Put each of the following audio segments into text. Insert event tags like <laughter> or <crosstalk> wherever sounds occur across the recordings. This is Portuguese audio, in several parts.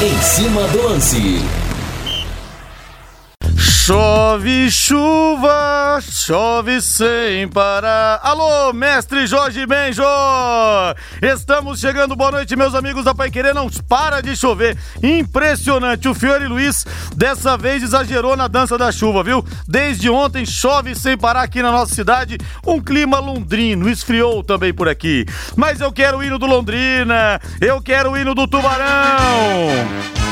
Em cima do lance. Chove chuva, chove sem parar. Alô, mestre Jorge Benjo! Estamos chegando, boa noite, meus amigos da Pai Querer. Não para de chover. Impressionante. O Fiore Luiz dessa vez exagerou na dança da chuva, viu? Desde ontem chove sem parar aqui na nossa cidade. Um clima londrino, esfriou também por aqui. Mas eu quero o hino do Londrina, eu quero o hino do Tubarão.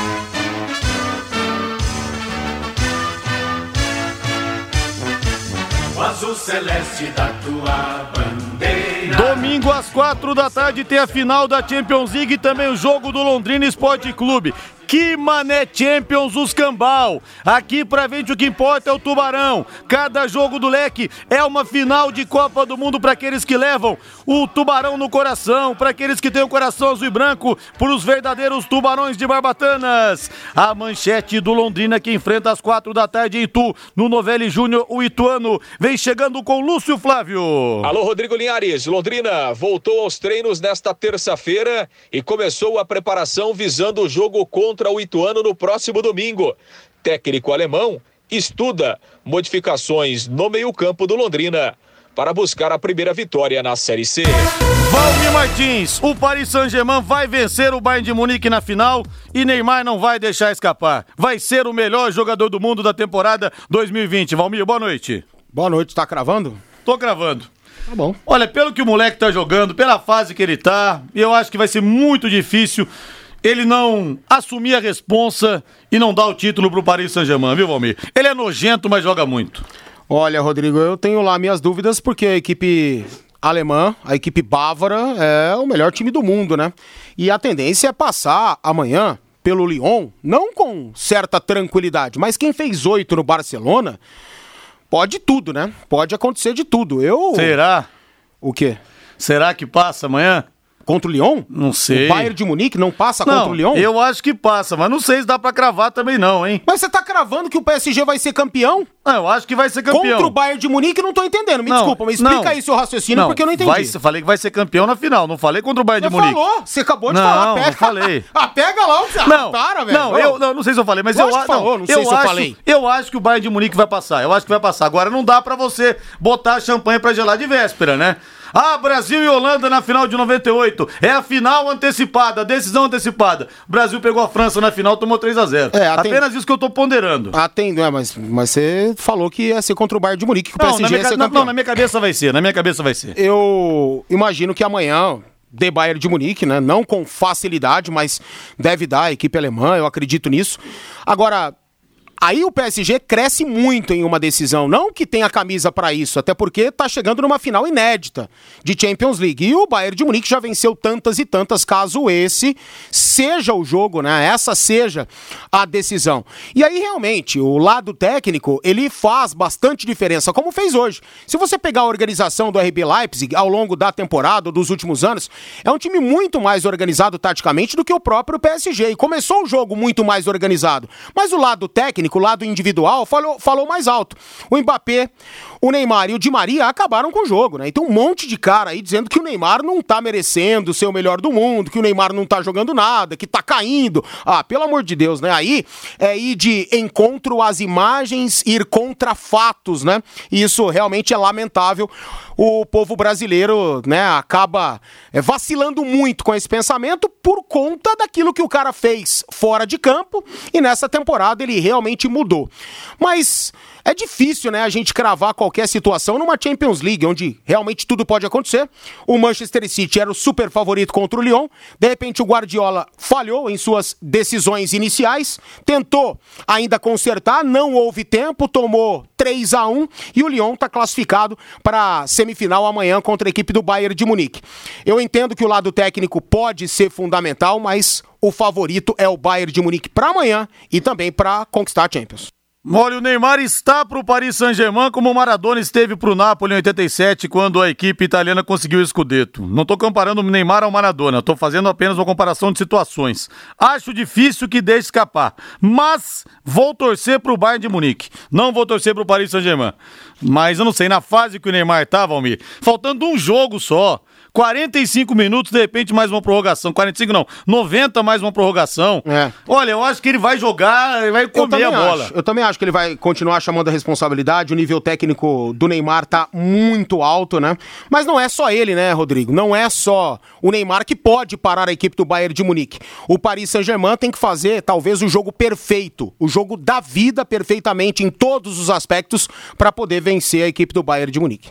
O azul celeste da tua bandeira. Domingo às quatro da tarde tem a final da Champions League e também o jogo do Londrina Esporte Clube. Que mané Champions os cambal. Aqui pra frente o que importa é o Tubarão. Cada jogo do leque é uma final de Copa do Mundo para aqueles que levam o Tubarão no coração, para aqueles que têm o coração azul e branco, para os verdadeiros Tubarões de Barbatanas. A manchete do Londrina que enfrenta às quatro da tarde em Itu, no Novelli Júnior, o Ituano vem chegando com Lúcio Flávio. Alô, Rodrigo Linhares. Londrina voltou aos treinos nesta terça-feira e começou a preparação visando o jogo contra o Ituano no próximo domingo. Técnico alemão estuda modificações no meio-campo do Londrina para buscar a primeira vitória na Série C. Valmir Martins, o Paris Saint-Germain vai vencer o Bayern de Munique na final e Neymar não vai deixar escapar. Vai ser o melhor jogador do mundo da temporada 2020. Valmir, boa noite. Boa noite, tá cravando? Tô gravando. Tá bom. Olha, pelo que o moleque tá jogando, pela fase que ele tá, eu acho que vai ser muito difícil ele não assumir a responsa e não dar o título pro Paris Saint-Germain, viu, Valmir? Ele é nojento, mas joga muito. Olha, Rodrigo, eu tenho lá minhas dúvidas porque a equipe alemã, a equipe bávara, é o melhor time do mundo, né? E a tendência é passar amanhã pelo Lyon, não com certa tranquilidade, mas quem fez oito no Barcelona, pode tudo, né? Pode acontecer de tudo. Eu. Será? O quê? Será que passa amanhã? Contra o Lyon? Não sei. O Bayern de Munique não passa Não, contra o Lyon? eu acho que passa, mas não sei se dá pra cravar também não, hein? Mas você tá cravando que o PSG vai ser campeão? Não, eu acho que vai ser campeão. Contra o Bayern de Munique, eu não tô entendendo. Me Não, desculpa, mas explica não. aí seu raciocínio porque eu não entendi. Vai, falei que vai ser campeão na final, não falei contra o Bayern de Munique. falou, você acabou de Não, falar. não Pega, falei. <laughs> ah, pega lá, você Não, para, velho. não, eu não, não sei se eu falei, mas Lógico eu que falou, não sei se eu acho, falei. Eu acho que o Bayern de Munique vai passar. Eu acho que vai passar. Agora não dá pra você botar champanhe pra gelar de véspera, né? Ah, Brasil e Holanda na final de 98. É a final antecipada, decisão antecipada. O Brasil pegou a França na final, tomou 3 a 0 É, aten- Apenas isso que eu tô ponderando. Tem, é, mas, mas você falou que ia ser contra o Bayern de Munique, que o Não, PSG na minha, ia ca- ser não, campeão. não, na minha cabeça vai ser, na minha cabeça vai ser. Eu imagino que amanhã dê Bayern de Munique, né? Não com facilidade, mas deve dar a equipe alemã, eu acredito nisso. Agora, aí o PSG cresce muito em uma decisão, não que tenha camisa pra isso, até porque tá chegando numa final inédita de Champions League. E o Bayern de Munique já venceu tantas e tantas, caso esse seja o jogo, né? Essa seja a decisão. E aí realmente, o lado técnico, ele faz bastante diferença, como fez hoje. Se você pegar a organização do RB Leipzig ao longo da temporada, dos últimos anos, é um time muito mais organizado taticamente do que o próprio PSG. E começou o jogo muito mais organizado. Mas o lado técnico, o lado individual, falou, falou mais alto. O Mbappé, o Neymar e o Di Maria acabaram com o jogo, né? Então um monte de cara aí dizendo que o Neymar não tá merecendo ser o melhor do mundo, que o Neymar não tá jogando nada, que tá caindo. Ah, pelo amor de Deus, né? Aí é ir de encontro às imagens, ir contra fatos, né? E isso realmente é lamentável. O povo brasileiro, né, acaba é, vacilando muito com esse pensamento por conta daquilo que o cara fez fora de campo e nessa temporada ele realmente mudou. Mas é difícil, né, a gente cravar qualquer situação numa Champions League, onde realmente tudo pode acontecer. O Manchester City era o super favorito contra o Lyon. De repente, o Guardiola falhou em suas decisões iniciais, tentou ainda consertar, não houve tempo, tomou 3 a 1 e o Lyon está classificado para a semifinal amanhã contra a equipe do Bayern de Munique. Eu entendo que o lado técnico pode ser fundamental, mas o favorito é o Bayern de Munique para amanhã e também para conquistar a Champions. Olha, o Neymar está para o Paris Saint-Germain como o Maradona esteve para o Napoli em 87, quando a equipe italiana conseguiu o Scudetto. Não estou comparando o Neymar ao Maradona, estou fazendo apenas uma comparação de situações. Acho difícil que deixe escapar, mas vou torcer para o Bayern de Munique. Não vou torcer para o Paris Saint-Germain. Mas eu não sei, na fase que o Neymar tá, Valmir, faltando um jogo só, 45 minutos, de repente mais uma prorrogação. 45 não, 90 mais uma prorrogação. É. Olha, eu acho que ele vai jogar, ele vai comer a bola. acho, eu também acho que ele vai continuar chamando a responsabilidade. O nível técnico do Neymar tá muito alto, né? Mas não é só ele, né, Rodrigo? Não é só o Neymar que pode parar a equipe do Bayern de Munique. O Paris Saint-Germain tem que fazer talvez o jogo perfeito, o jogo da vida perfeitamente em todos os aspectos para poder vencer a equipe do Bayern de Munique.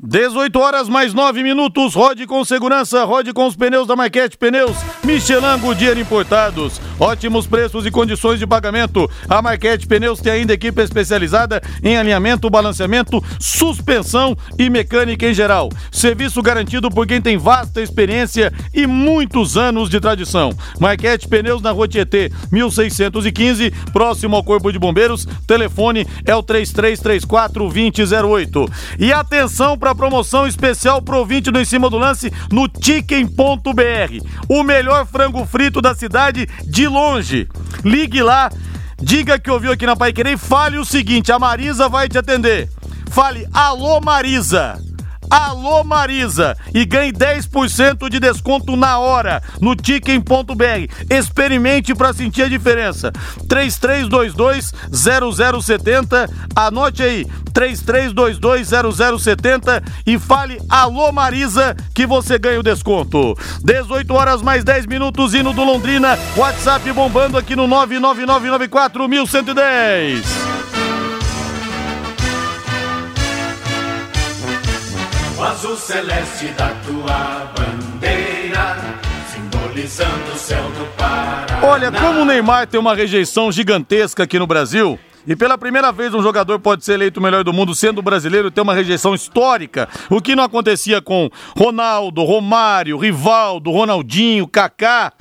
18 horas mais 9 minutos. Rode com segurança, rode com os pneus da Marquete Pneus. Michelin Goodyear Importados. Ótimos preços e condições de pagamento. A Marquete Pneus tem ainda equipe especializada em alinhamento, balanceamento, suspensão e mecânica em geral. Serviço garantido por quem tem vasta experiência e muitos anos de tradição. Marquete Pneus na Rua Tietê, 1615, próximo ao Corpo de Bombeiros. Telefone é o 3334 2008. E atenção para a promoção especial pro ouvinte do Em Cima do Lance no Chicken.br. O melhor frango frito da cidade de longe. Ligue lá, diga que ouviu aqui na Pai Querer e fale o seguinte: a Marisa vai te atender. Fale, alô Marisa. Alô Marisa e ganhe 10% de desconto na hora no Chicken.br. Experimente para sentir a diferença. 3322-0070, anote aí, 3322-0070 e fale Alô Marisa que você ganha o desconto. 18 horas mais 10 minutos, hino do Londrina, WhatsApp bombando aqui no 99994 O azul celeste da tua bandeira, simbolizando o céu do Paraná. Olha, como o Neymar tem uma rejeição gigantesca aqui no Brasil. E pela primeira vez um jogador pode ser eleito o melhor do mundo sendo brasileiro ter uma rejeição histórica, o que não acontecia com Ronaldo, Romário, Rivaldo, Ronaldinho, Kaká.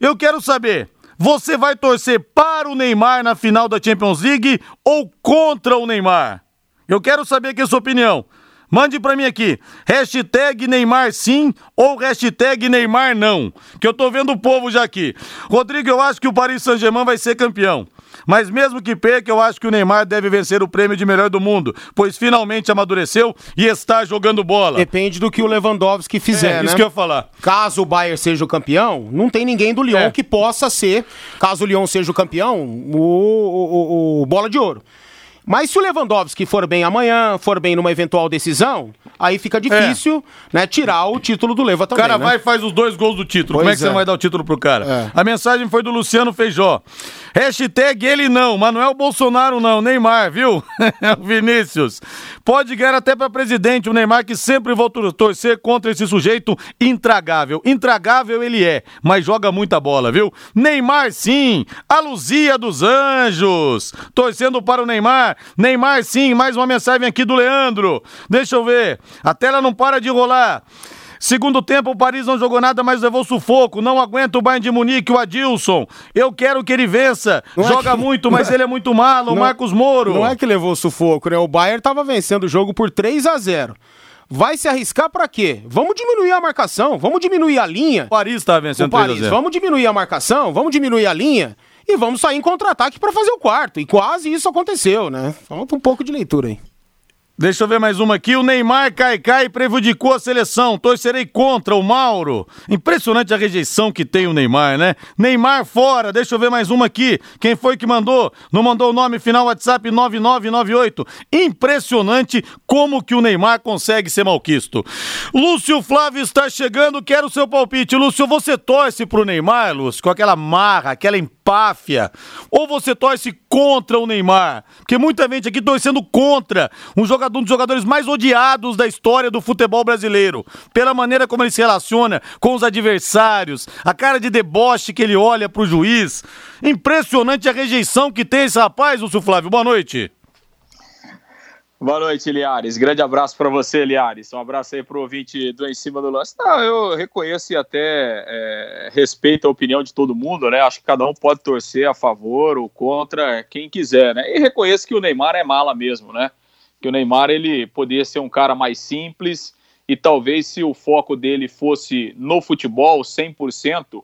Eu quero saber, você vai torcer para o Neymar na final da Champions League ou contra o Neymar? Eu quero saber aqui a sua opinião. Mande pra mim aqui, hashtag Neymar sim ou hashtag Neymar não, que eu tô vendo o povo já aqui. Rodrigo, eu acho que o Paris Saint-Germain vai ser campeão. Mas mesmo que perca, eu acho que o Neymar deve vencer o prêmio de melhor do mundo, pois finalmente amadureceu e está jogando bola. Depende do que o Lewandowski fizer, É, né? isso que eu ia falar. Caso o Bayern seja o campeão, não tem ninguém do Lyon É. que possa ser, caso o Lyon seja o campeão, o, o- o- o bola de ouro. Mas se o Lewandowski for bem amanhã, for bem numa eventual decisão, aí fica difícil, né, tirar o título do Leva O também, cara né? vai e faz os dois gols do título. Pois Como é que você é. não vai dar o título pro cara? É. A mensagem foi do Luciano Feijó. Hashtag ele não, Manuel Bolsonaro não, Neymar, viu? <laughs> O Vinícius. Pode ganhar até pra presidente, o Neymar que sempre vou tor- torcer contra esse sujeito intragável. Intragável ele é, mas joga muita bola, viu? Neymar sim, a Luzia dos Anjos. Torcendo para o Neymar. Neymar sim, mais uma mensagem aqui do Leandro. Deixa eu ver. A tela não para de rolar. Segundo tempo, o Paris não jogou nada, mas levou sufoco. Não aguenta o Bayern de Munique, o Adilson. Eu quero que ele vença. Não é Joga que- muito, mas ele é muito malo. O Não- Marcos Moro. Não é que levou sufoco, né? O Bayern tava vencendo o jogo por 3 a 0 Vai se arriscar pra quê? Vamos diminuir a marcação, vamos diminuir a linha. O Paris tá vencendo o Paris, 3 a 0. vamos diminuir a marcação, vamos diminuir a linha e vamos sair em contra-ataque pra fazer o quarto. E quase isso aconteceu, né? Falta um pouco de leitura aí. Deixa eu ver mais uma aqui. O Neymar Caicai prejudicou a seleção. Torcerei contra o Mauro. Impressionante a rejeição que tem o Neymar, né? Neymar fora. Deixa eu ver mais uma aqui. Quem foi que mandou? Não mandou o nome final WhatsApp 9998. Impressionante como que o Neymar consegue ser malquisto. Lúcio Flávio está chegando. Quero o seu palpite. Lúcio, você torce pro Neymar, Lúcio, com aquela marra, aquela empáfia? Ou você torce contra o Neymar? Porque muita gente aqui torcendo contra um jogador um dos jogadores mais odiados da história do futebol brasileiro, pela maneira como ele se relaciona com os adversários, a cara de deboche que ele olha pro juiz. Impressionante a rejeição que tem esse rapaz, Lúcio Flávio. Boa noite. Boa noite, Liares. Grande abraço para você, Liares. Um abraço aí pro ouvinte do Em Cima do Lance. Não, eu reconheço e até é, respeito a opinião de todo mundo, né? Acho que cada um pode torcer a favor ou contra quem quiser, né? E reconheço que o Neymar é mala mesmo, né? Que o Neymar, ele poderia ser um cara mais simples e talvez se o foco dele fosse no futebol 100%,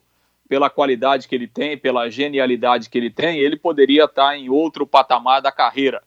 pela qualidade que ele tem, pela genialidade que ele tem, ele poderia estar em outro patamar da carreira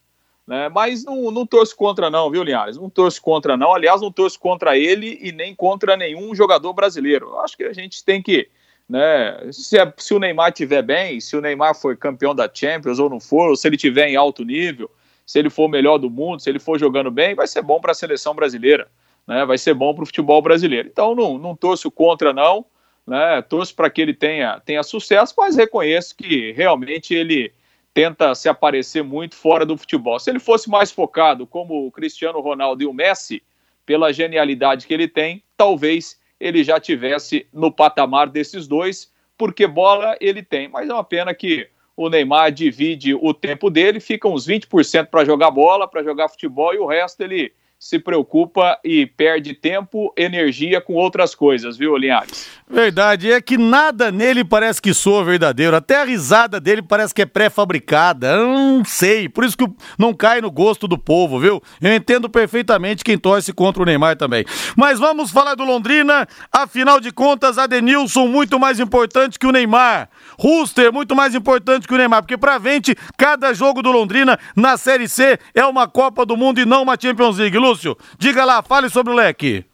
Né? Mas não, não torço contra, não, viu, Linhares? Não torço contra, não. Aliás, não torço contra ele e nem contra nenhum jogador brasileiro. Acho que a gente tem que. Né, se, é, se o Neymar estiver bem, se o Neymar for campeão da Champions ou não for, ou se ele estiver em alto nível, se ele for o melhor do mundo, se ele for jogando bem, vai ser bom para a seleção brasileira. Né, vai ser bom para o futebol brasileiro. Então, não, não torço contra, não. Né, torço para que ele tenha, tenha sucesso, mas reconheço que realmente ele tenta se aparecer muito fora do futebol. Se ele fosse mais focado, como o Cristiano Ronaldo e o Messi, pela genialidade que ele tem, talvez ele já tivesse no patamar desses dois, porque bola ele tem. Mas é uma pena que o Neymar divide o tempo dele, fica uns 20% para jogar bola, para jogar futebol, e o resto ele se preocupa e perde tempo, energia com outras coisas, viu, Linhares? Verdade, é que nada nele parece que soa verdadeiro. Até a risada dele parece que é pré-fabricada. Não sei, por isso que não cai no gosto do povo, viu? Eu entendo perfeitamente quem torce contra o Neymar também. Mas vamos falar do Londrina. Afinal de contas, Adenilson muito mais importante que o Neymar. Ruster muito mais importante que o Neymar, porque pra frente, cada jogo do Londrina na Série C é uma Copa do Mundo e não uma Champions League. Lúcio, diga lá, fale sobre o leque.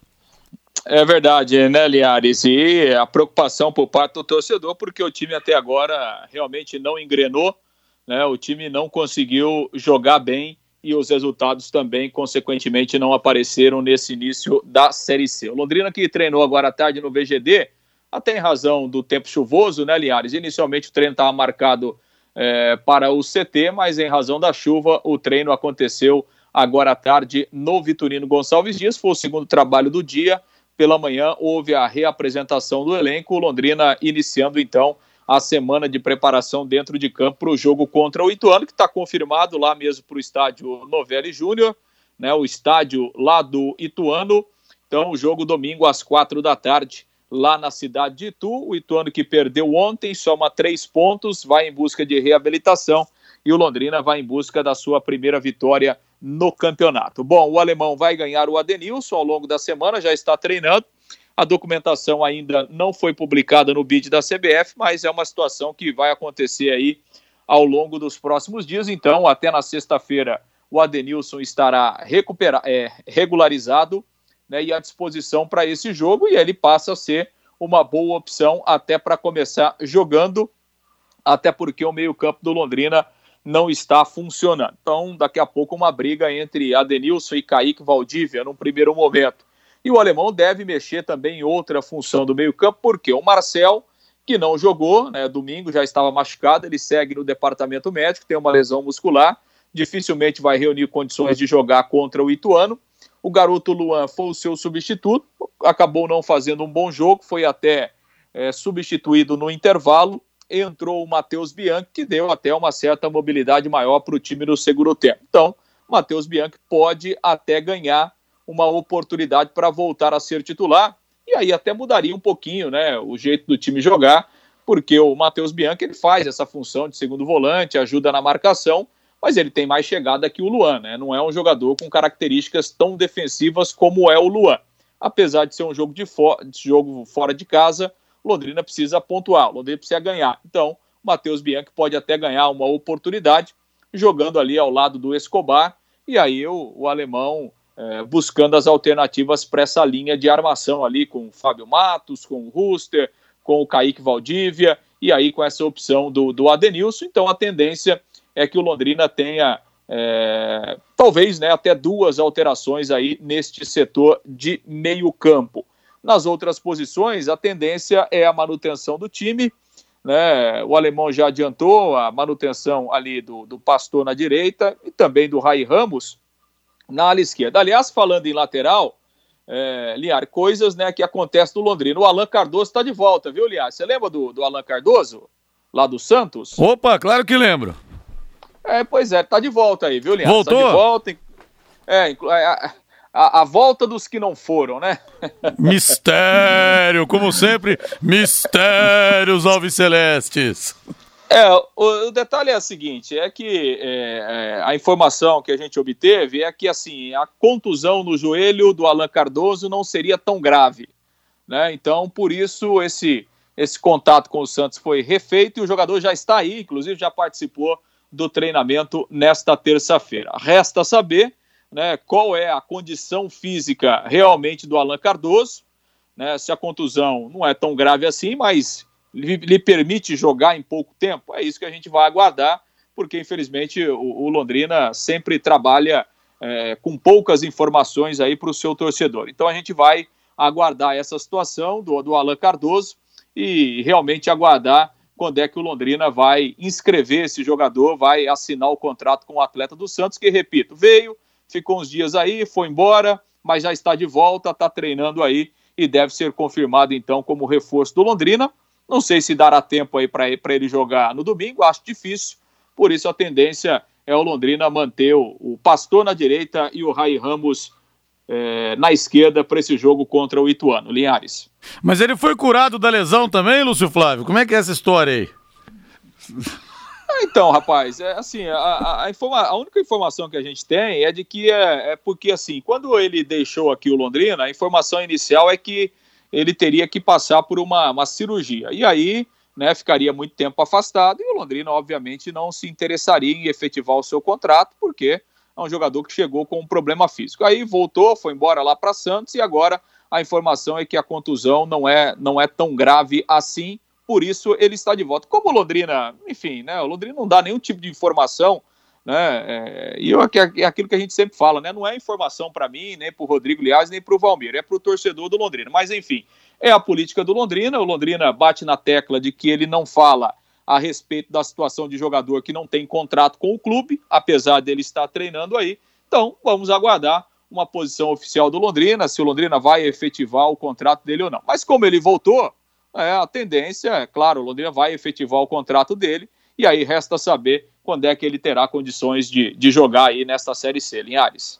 É verdade, né, Liares? E a preocupação por parte do torcedor, porque o time até agora realmente não engrenou, né? O time não conseguiu jogar bem e os resultados também, consequentemente, não apareceram nesse início da Série C. O Londrina que treinou agora à tarde no VGD, até em razão do tempo chuvoso, né, Liares? Inicialmente o treino estava marcado é, para o CT, mas em razão da chuva, o treino aconteceu agora à tarde no Vitorino Gonçalves Dias. Foi o segundo trabalho do dia. Pela manhã houve a reapresentação do elenco. Londrina iniciando então a semana de preparação dentro de campo para o jogo contra o Ituano, que está confirmado lá mesmo para o estádio Novelli Júnior, né, o estádio lá do Ituano. Então, o jogo domingo às quatro da tarde, lá na cidade de Itu. O Ituano que perdeu ontem, soma três pontos, vai em busca de reabilitação e o Londrina vai em busca da sua primeira vitória no campeonato. Bom, o alemão vai ganhar o Adenilson ao longo da semana, já está treinando. A documentação ainda não foi publicada no bid da CBF, mas é uma situação que vai acontecer aí ao longo dos próximos dias. Então, até na sexta-feira, o Adenilson estará recupera é, regularizado né, e à disposição para esse jogo, e ele passa a ser uma boa opção até para começar jogando, até porque o meio-campo do Londrina não está funcionando. Então, daqui a pouco, uma briga entre Adenilson e Kaique Valdívia, num primeiro momento. E o alemão deve mexer também em outra função do meio-campo, porque o Marcel, que não jogou, né, domingo já estava machucado, ele segue no departamento médico, tem uma lesão muscular, dificilmente vai reunir condições de jogar contra o Ituano. O garoto Luan foi o seu substituto, acabou não fazendo um bom jogo, foi até é, substituído no intervalo entrou o Matheus Bianchi, que deu até uma certa mobilidade maior para o time no segundo tempo. Então, Matheus Bianchi pode até ganhar uma oportunidade para voltar a ser titular, e aí até mudaria um pouquinho né, o jeito do time jogar, porque o Matheus Bianchi ele faz essa função de segundo volante, ajuda na marcação, mas ele tem mais chegada que o Luan, né? Não é um jogador com características tão defensivas como é o Luan. Apesar de ser um jogo, de, fo jogo fora de casa, Londrina precisa pontuar, Londrina precisa ganhar. Então, Matheus Bianchi pode até ganhar uma oportunidade jogando ali ao lado do Escobar, e aí o, o alemão é, buscando as alternativas para essa linha de armação ali com o Fábio Matos, com o Ruster, com o Kaique Valdívia, e aí com essa opção do, do Adenilson. Então a tendência é que o Londrina tenha é, talvez né, até duas alterações aí neste setor de meio campo. Nas outras posições, a tendência é a manutenção do time. Né? O alemão já adiantou a manutenção ali do, do Pastor na direita e também do Rai Ramos na ala esquerda. Aliás, falando em lateral, é, Liar, coisas né, que acontecem no Londrina. O Alan Cardoso está de volta, viu, Liar? Você lembra do, do Alan Cardoso? Lá do Santos? Opa, claro que lembro. É, pois é, tá de volta aí, viu, Liar? Voltou? Tá de volta. É, é a, a, volta dos que não foram, né? <laughs> Mistério, como sempre, mistérios Alves Celestes. É, o, o, detalhe é o seguinte, é que é, é, a informação que a gente obteve é que assim a contusão no joelho do Alan Cardoso não seria tão grave, né? Então, por isso esse esse contato com o Santos foi refeito e o jogador já está aí, inclusive já participou do treinamento nesta terça-feira. Resta saber né, qual é a condição física realmente do Alan Cardoso, né, se a contusão não é tão grave assim, mas lhe, lhe, permite jogar em pouco tempo. É isso que a gente vai aguardar, porque infelizmente o, o Londrina sempre trabalha é, com poucas informações aí para o seu torcedor. Então a gente vai aguardar essa situação do, do Alan Cardoso e realmente aguardar quando é que o Londrina vai inscrever esse jogador, vai assinar o contrato com o atleta do Santos, que, repito, veio, ficou uns dias aí, foi embora, mas já está de volta, está treinando aí e deve ser confirmado então como reforço do Londrina. Não sei se dará tempo aí para ele jogar no domingo, acho difícil, por isso a tendência é o Londrina manter o, o Pastor na direita e o Rai Ramos é, na esquerda para esse jogo contra o Ituano. Linhares. Mas ele foi curado da lesão também, Lúcio Flávio? Como é que é essa história aí? <laughs> Então, rapaz, é assim, a, a, a, única informação que a gente tem é de que é, é, porque, assim, quando ele deixou aqui o Londrina, a informação inicial é que ele teria que passar por uma, uma cirurgia. E aí, né, ficaria muito tempo afastado e o Londrina, obviamente, não se interessaria em efetivar o seu contrato, porque é um jogador que chegou com um problema físico. Aí voltou, foi embora lá para Santos e agora a informação é que a contusão não é, não é tão grave assim, por isso ele está de volta. Como Londrina, enfim, né, o Londrina não dá nenhum tipo de informação, né, é, e eu, é, é aquilo que a gente sempre fala, né, não é informação para mim, nem para o Rodrigo Liaz, nem para o Valmir, é para o torcedor do Londrina. Mas enfim, é a política do Londrina, o Londrina bate na tecla de que ele não fala a respeito da situação de jogador que não tem contrato com o clube, apesar dele estar treinando aí. Então, vamos aguardar uma posição oficial do Londrina, se o Londrina vai efetivar o contrato dele ou não. Mas como ele voltou, é, a tendência, é claro, o Londrina vai efetivar o contrato dele, e aí resta saber quando é que ele terá condições de, de jogar aí nesta Série C, Linhares.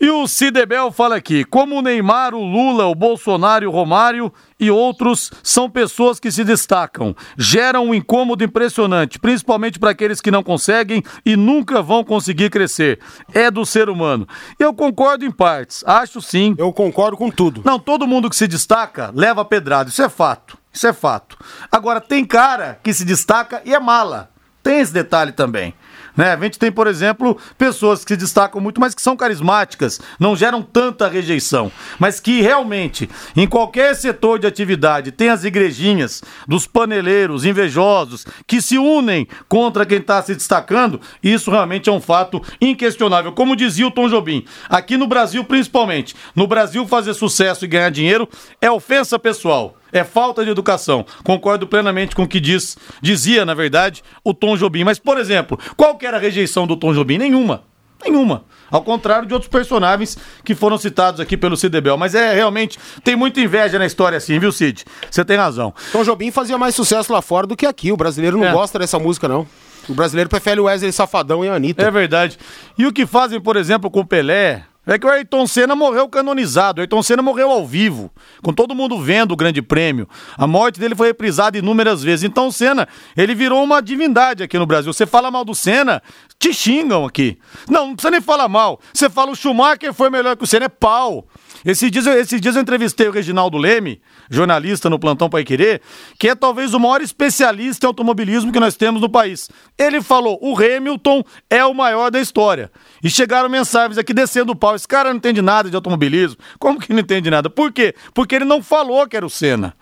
E o Cidebel fala aqui: como o Neymar, o Lula, o Bolsonaro, o Romário e outros são pessoas que se destacam, geram um incômodo impressionante, principalmente para aqueles que não conseguem e nunca vão conseguir crescer. É do ser humano. Eu concordo em partes, acho sim. Eu concordo com tudo. Não, todo mundo que se destaca leva pedrada, isso é fato. Isso é fato. Agora, tem cara que se destaca e é mala. Tem esse detalhe também. Né? A gente tem, por exemplo, pessoas que se destacam muito, mas que são carismáticas, não geram tanta rejeição, mas que realmente, em qualquer setor de atividade, tem as igrejinhas dos paneleiros invejosos que se unem contra quem está se destacando, isso realmente é um fato inquestionável. Como dizia o Tom Jobim, aqui no Brasil principalmente, no Brasil fazer sucesso e ganhar dinheiro é ofensa pessoal. É falta de educação. Concordo plenamente com o que diz, dizia, na verdade, o Tom Jobim. Mas, por exemplo, qual que era a rejeição do Tom Jobim? Nenhuma. Nenhuma. Ao contrário de outros personagens que foram citados aqui pelo Cidebel. Mas é realmente, tem muita inveja na história assim, viu, Cid? Você tem razão. Tom Jobim fazia mais sucesso lá fora do que aqui. O brasileiro não é. gosta dessa música, não. O brasileiro prefere o Wesley Safadão e a Anitta. É verdade. E o que fazem, por exemplo, com o Pelé, é que o Ayrton Senna morreu canonizado. O Ayrton Senna morreu ao vivo, com todo mundo vendo o Grande Prêmio. A morte dele foi reprisada inúmeras vezes. Então o Senna, ele virou uma divindade aqui no Brasil. Você fala mal do Senna, te xingam aqui. Não, não precisa nem falar mal. Você fala o Schumacher foi melhor que o Senna, é pau. Esses dias, esses dias eu entrevistei o Reginaldo Leme, jornalista no Plantão Pai Querer, que é talvez o maior especialista em automobilismo que nós temos no país. Ele falou: o Hamilton é o maior da história. E chegaram mensagens aqui descendo o pau. Esse cara não entende nada de automobilismo. Como que não entende nada? Por quê? Porque ele não falou que era o Senna.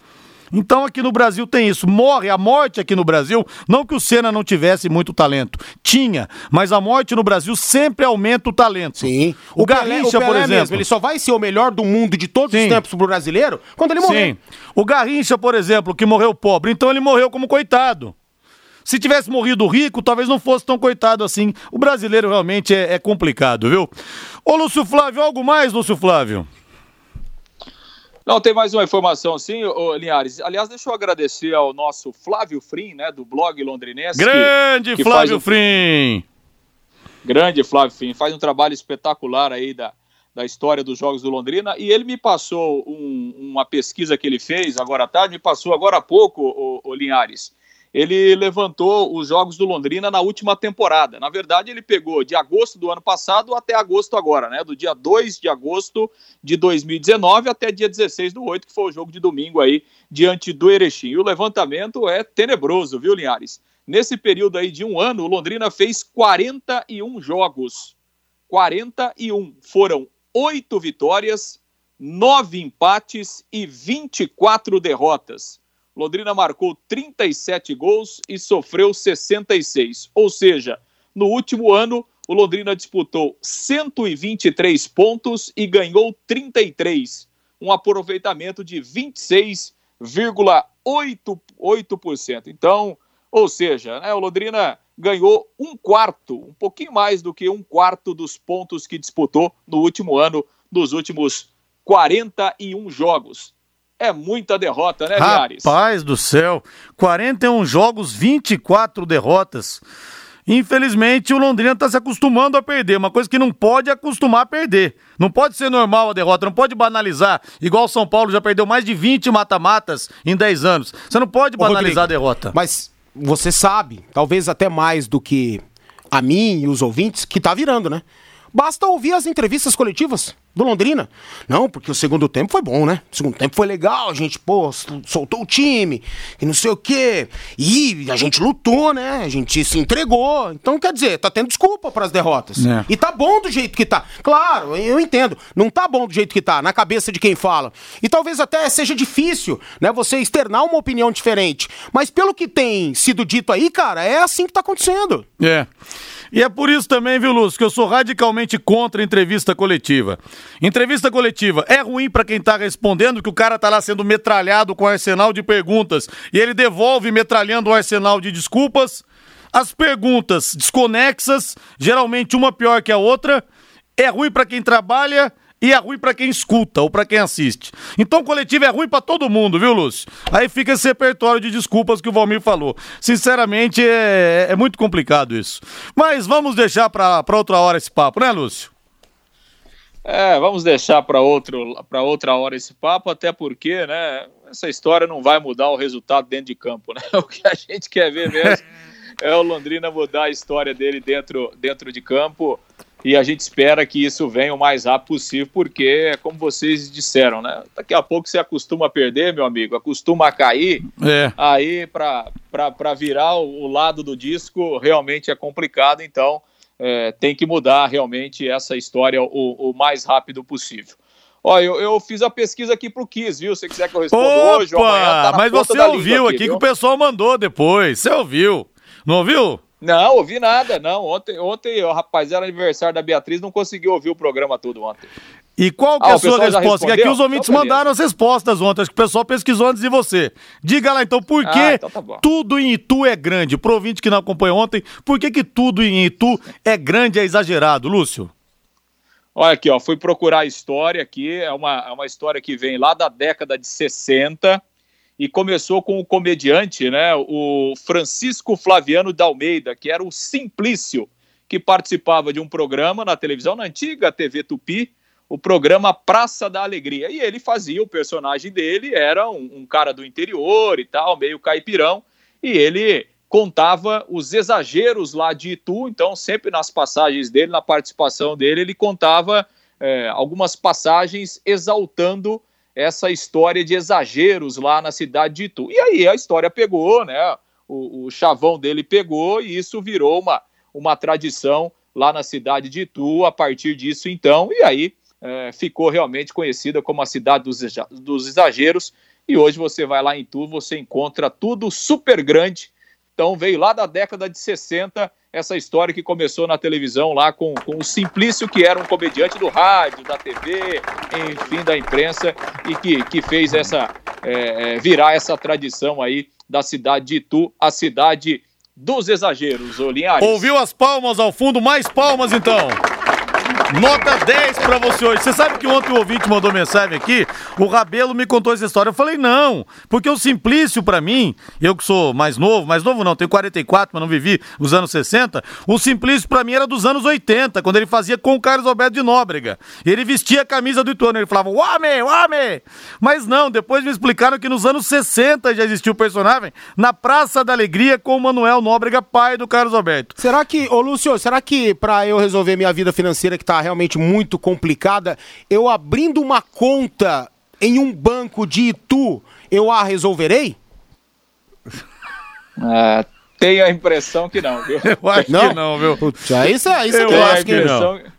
Então aqui no Brasil tem isso. Morre a morte aqui no Brasil, não que o Senna não tivesse muito talento, tinha, mas a morte no Brasil sempre aumenta o talento. Sim. O, o Garrincha, Pelé, o por exemplo, mesmo, ele só vai ser o melhor do mundo de todos Sim. os tempos pro brasileiro quando ele morrer. Sim. O Garrincha, por exemplo, que morreu pobre, então ele morreu como coitado. Se tivesse morrido rico, talvez não fosse tão coitado assim. O brasileiro realmente é, é complicado, viu? Ô, Lúcio Flávio, algo mais, Lúcio Flávio? Não, tem mais uma informação sim, Linhares. Aliás, deixa eu agradecer ao nosso Flávio Frim, né, do blog londrinense. Grande que, que Flávio um... Frim! Grande Flávio Frim, faz um trabalho espetacular aí da, da história dos Jogos do Londrina, e ele me passou um, uma pesquisa que ele fez agora à tarde, me passou agora há pouco, o, o Linhares, ele levantou os jogos do Londrina na última temporada. Na verdade, ele pegou de agosto do ano passado até agosto agora, né? Do dia 2 de agosto de 2019 até dia 16 do 8, que foi o jogo de domingo aí, diante do Erechim. E o levantamento é tenebroso, viu, Linhares? Nesse período aí de um ano, o Londrina fez 41 jogos. 41. Foram oito vitórias, nove empates e 24 derrotas. Londrina marcou 37 gols e sofreu 66. Ou seja, no último ano, o Londrina disputou 123 pontos e ganhou 33, um aproveitamento de 26,88%. Então, ou seja, né, o Londrina ganhou um quarto, um pouquinho mais do que um quarto dos pontos que disputou no último ano, nos últimos 41 jogos. É muita derrota, né, Liares? Rapaz do céu, 41 jogos, 24 derrotas. Infelizmente, o Londrina está se acostumando a perder, uma coisa que não pode acostumar a perder. Não pode ser normal a derrota, não pode banalizar. Igual o São Paulo já perdeu mais de 20 mata-matas em 10 anos. Você não pode banalizar Rodrigo, a derrota. Mas você sabe, talvez até mais do que a mim e os ouvintes, que tá virando, né? Basta ouvir as entrevistas coletivas do Londrina. Não, porque o segundo tempo foi bom, né? O segundo tempo foi legal, a gente, pô, soltou o time, e não sei o quê. E a gente lutou, né? A gente se entregou. Então, quer dizer, tá tendo desculpa para as derrotas. É. E tá bom do jeito que tá. Claro, eu entendo. Não tá bom do jeito que tá, na cabeça de quem fala. E talvez até seja difícil, né, você externar uma opinião diferente. Mas pelo que tem sido dito aí, cara, é assim que tá acontecendo. É. E é por isso também, viu, Lúcio, que eu sou radicalmente contra entrevista coletiva. Entrevista coletiva é ruim para quem tá respondendo, que o cara tá lá sendo metralhado com um arsenal de perguntas e ele devolve metralhando um arsenal de desculpas. As perguntas desconexas, geralmente uma pior que a outra, é ruim para quem trabalha e é ruim para quem escuta ou para quem assiste. Então, coletivo é ruim para todo mundo, viu, Lúcio? Aí fica esse repertório de desculpas que o Valmir falou. Sinceramente, é, é muito complicado isso. Mas vamos deixar para outra hora esse papo, né, Lúcio? É, vamos deixar para outra hora esse papo, até porque, né, essa história não vai mudar o resultado dentro de campo, né? <laughs> O que a gente quer ver mesmo <laughs> é o Londrina mudar a história dele dentro, dentro de campo e a gente espera que isso venha o mais rápido possível, porque é como vocês disseram, né? Daqui a pouco você acostuma a perder, meu amigo, acostuma a cair, é. aí para virar o lado do disco realmente é complicado, então é, tem que mudar realmente essa história o, o mais rápido possível. Olha, eu, eu, fiz a pesquisa aqui pro Kiss, viu? Se quiser que eu responda Opa, hoje ou amanhã, tá Mas você ouviu aqui, aqui que o pessoal mandou depois. Você ouviu? Não ouviu? Não, ouvi nada, não. Ontem, ontem o rapaz era aniversário da Beatriz, não conseguiu ouvir o programa todo ontem. E qual que é ah, a sua resposta? Que aqui os ouvintes então, mandaram as respostas ontem, acho que o pessoal pesquisou antes de você. Diga lá então, por que ah, então tá tudo em Itu é grande? Pro ouvinte que não acompanhou ontem, por que que tudo em Itu é grande, é exagerado, Lúcio? Olha aqui, ó, fui procurar a história aqui, é uma, é uma história que vem lá da década de 60, e começou com o comediante, né, o Francisco Flaviano Dalmeida, que era o Simplício, que participava de um programa na televisão, na antiga TV Tupi, o programa Praça da Alegria. E ele fazia, o personagem dele era um, um cara do interior e tal, meio caipirão, e ele contava os exageros lá de Itu, então sempre nas passagens dele, na participação dele, ele contava é, algumas passagens exaltando essa história de exageros lá na cidade de Itu. E aí a história pegou, né? O, o chavão dele pegou e isso virou uma, uma tradição lá na cidade de Itu a partir disso então. E aí é, ficou realmente conhecida como a cidade dos, dos exageros. E hoje você vai lá em Itu, você encontra tudo super grande. Então veio lá da década de 60 essa história que começou na televisão lá com, com o Simplício, que era um comediante do rádio, da TV, enfim, da imprensa, e que, que fez essa é, é, virar essa tradição aí da cidade de Itu, a cidade dos exageros, Linhares. Ouviu as palmas ao fundo? Mais palmas então! Nota 10 pra você hoje. Você sabe que ontem o ouvinte mandou mensagem aqui, o Rabelo me contou essa história. Eu falei, não, porque o Simplício pra mim, eu que sou mais novo, mais novo não, tenho 44, mas não vivi os anos 60, o Simplício pra mim era dos anos 80, quando ele fazia com o Carlos Alberto de Nóbrega. Ele vestia a camisa do Ituano, ele falava, homem, homem! Mas não, depois me explicaram que nos anos 60 já existiu o personagem na Praça da Alegria com o Manuel Nóbrega, pai do Carlos Alberto. Será que, ô Lúcio, será que pra eu resolver minha vida financeira que tá realmente muito complicada, eu abrindo uma conta em um banco de Itu, eu a resolverei? <laughs> É, Tenho a impressão que não, viu? <laughs> Eu acho Não? que não, viu? Putz, aí você aí você Eu me Tenho a acho que não. impressão,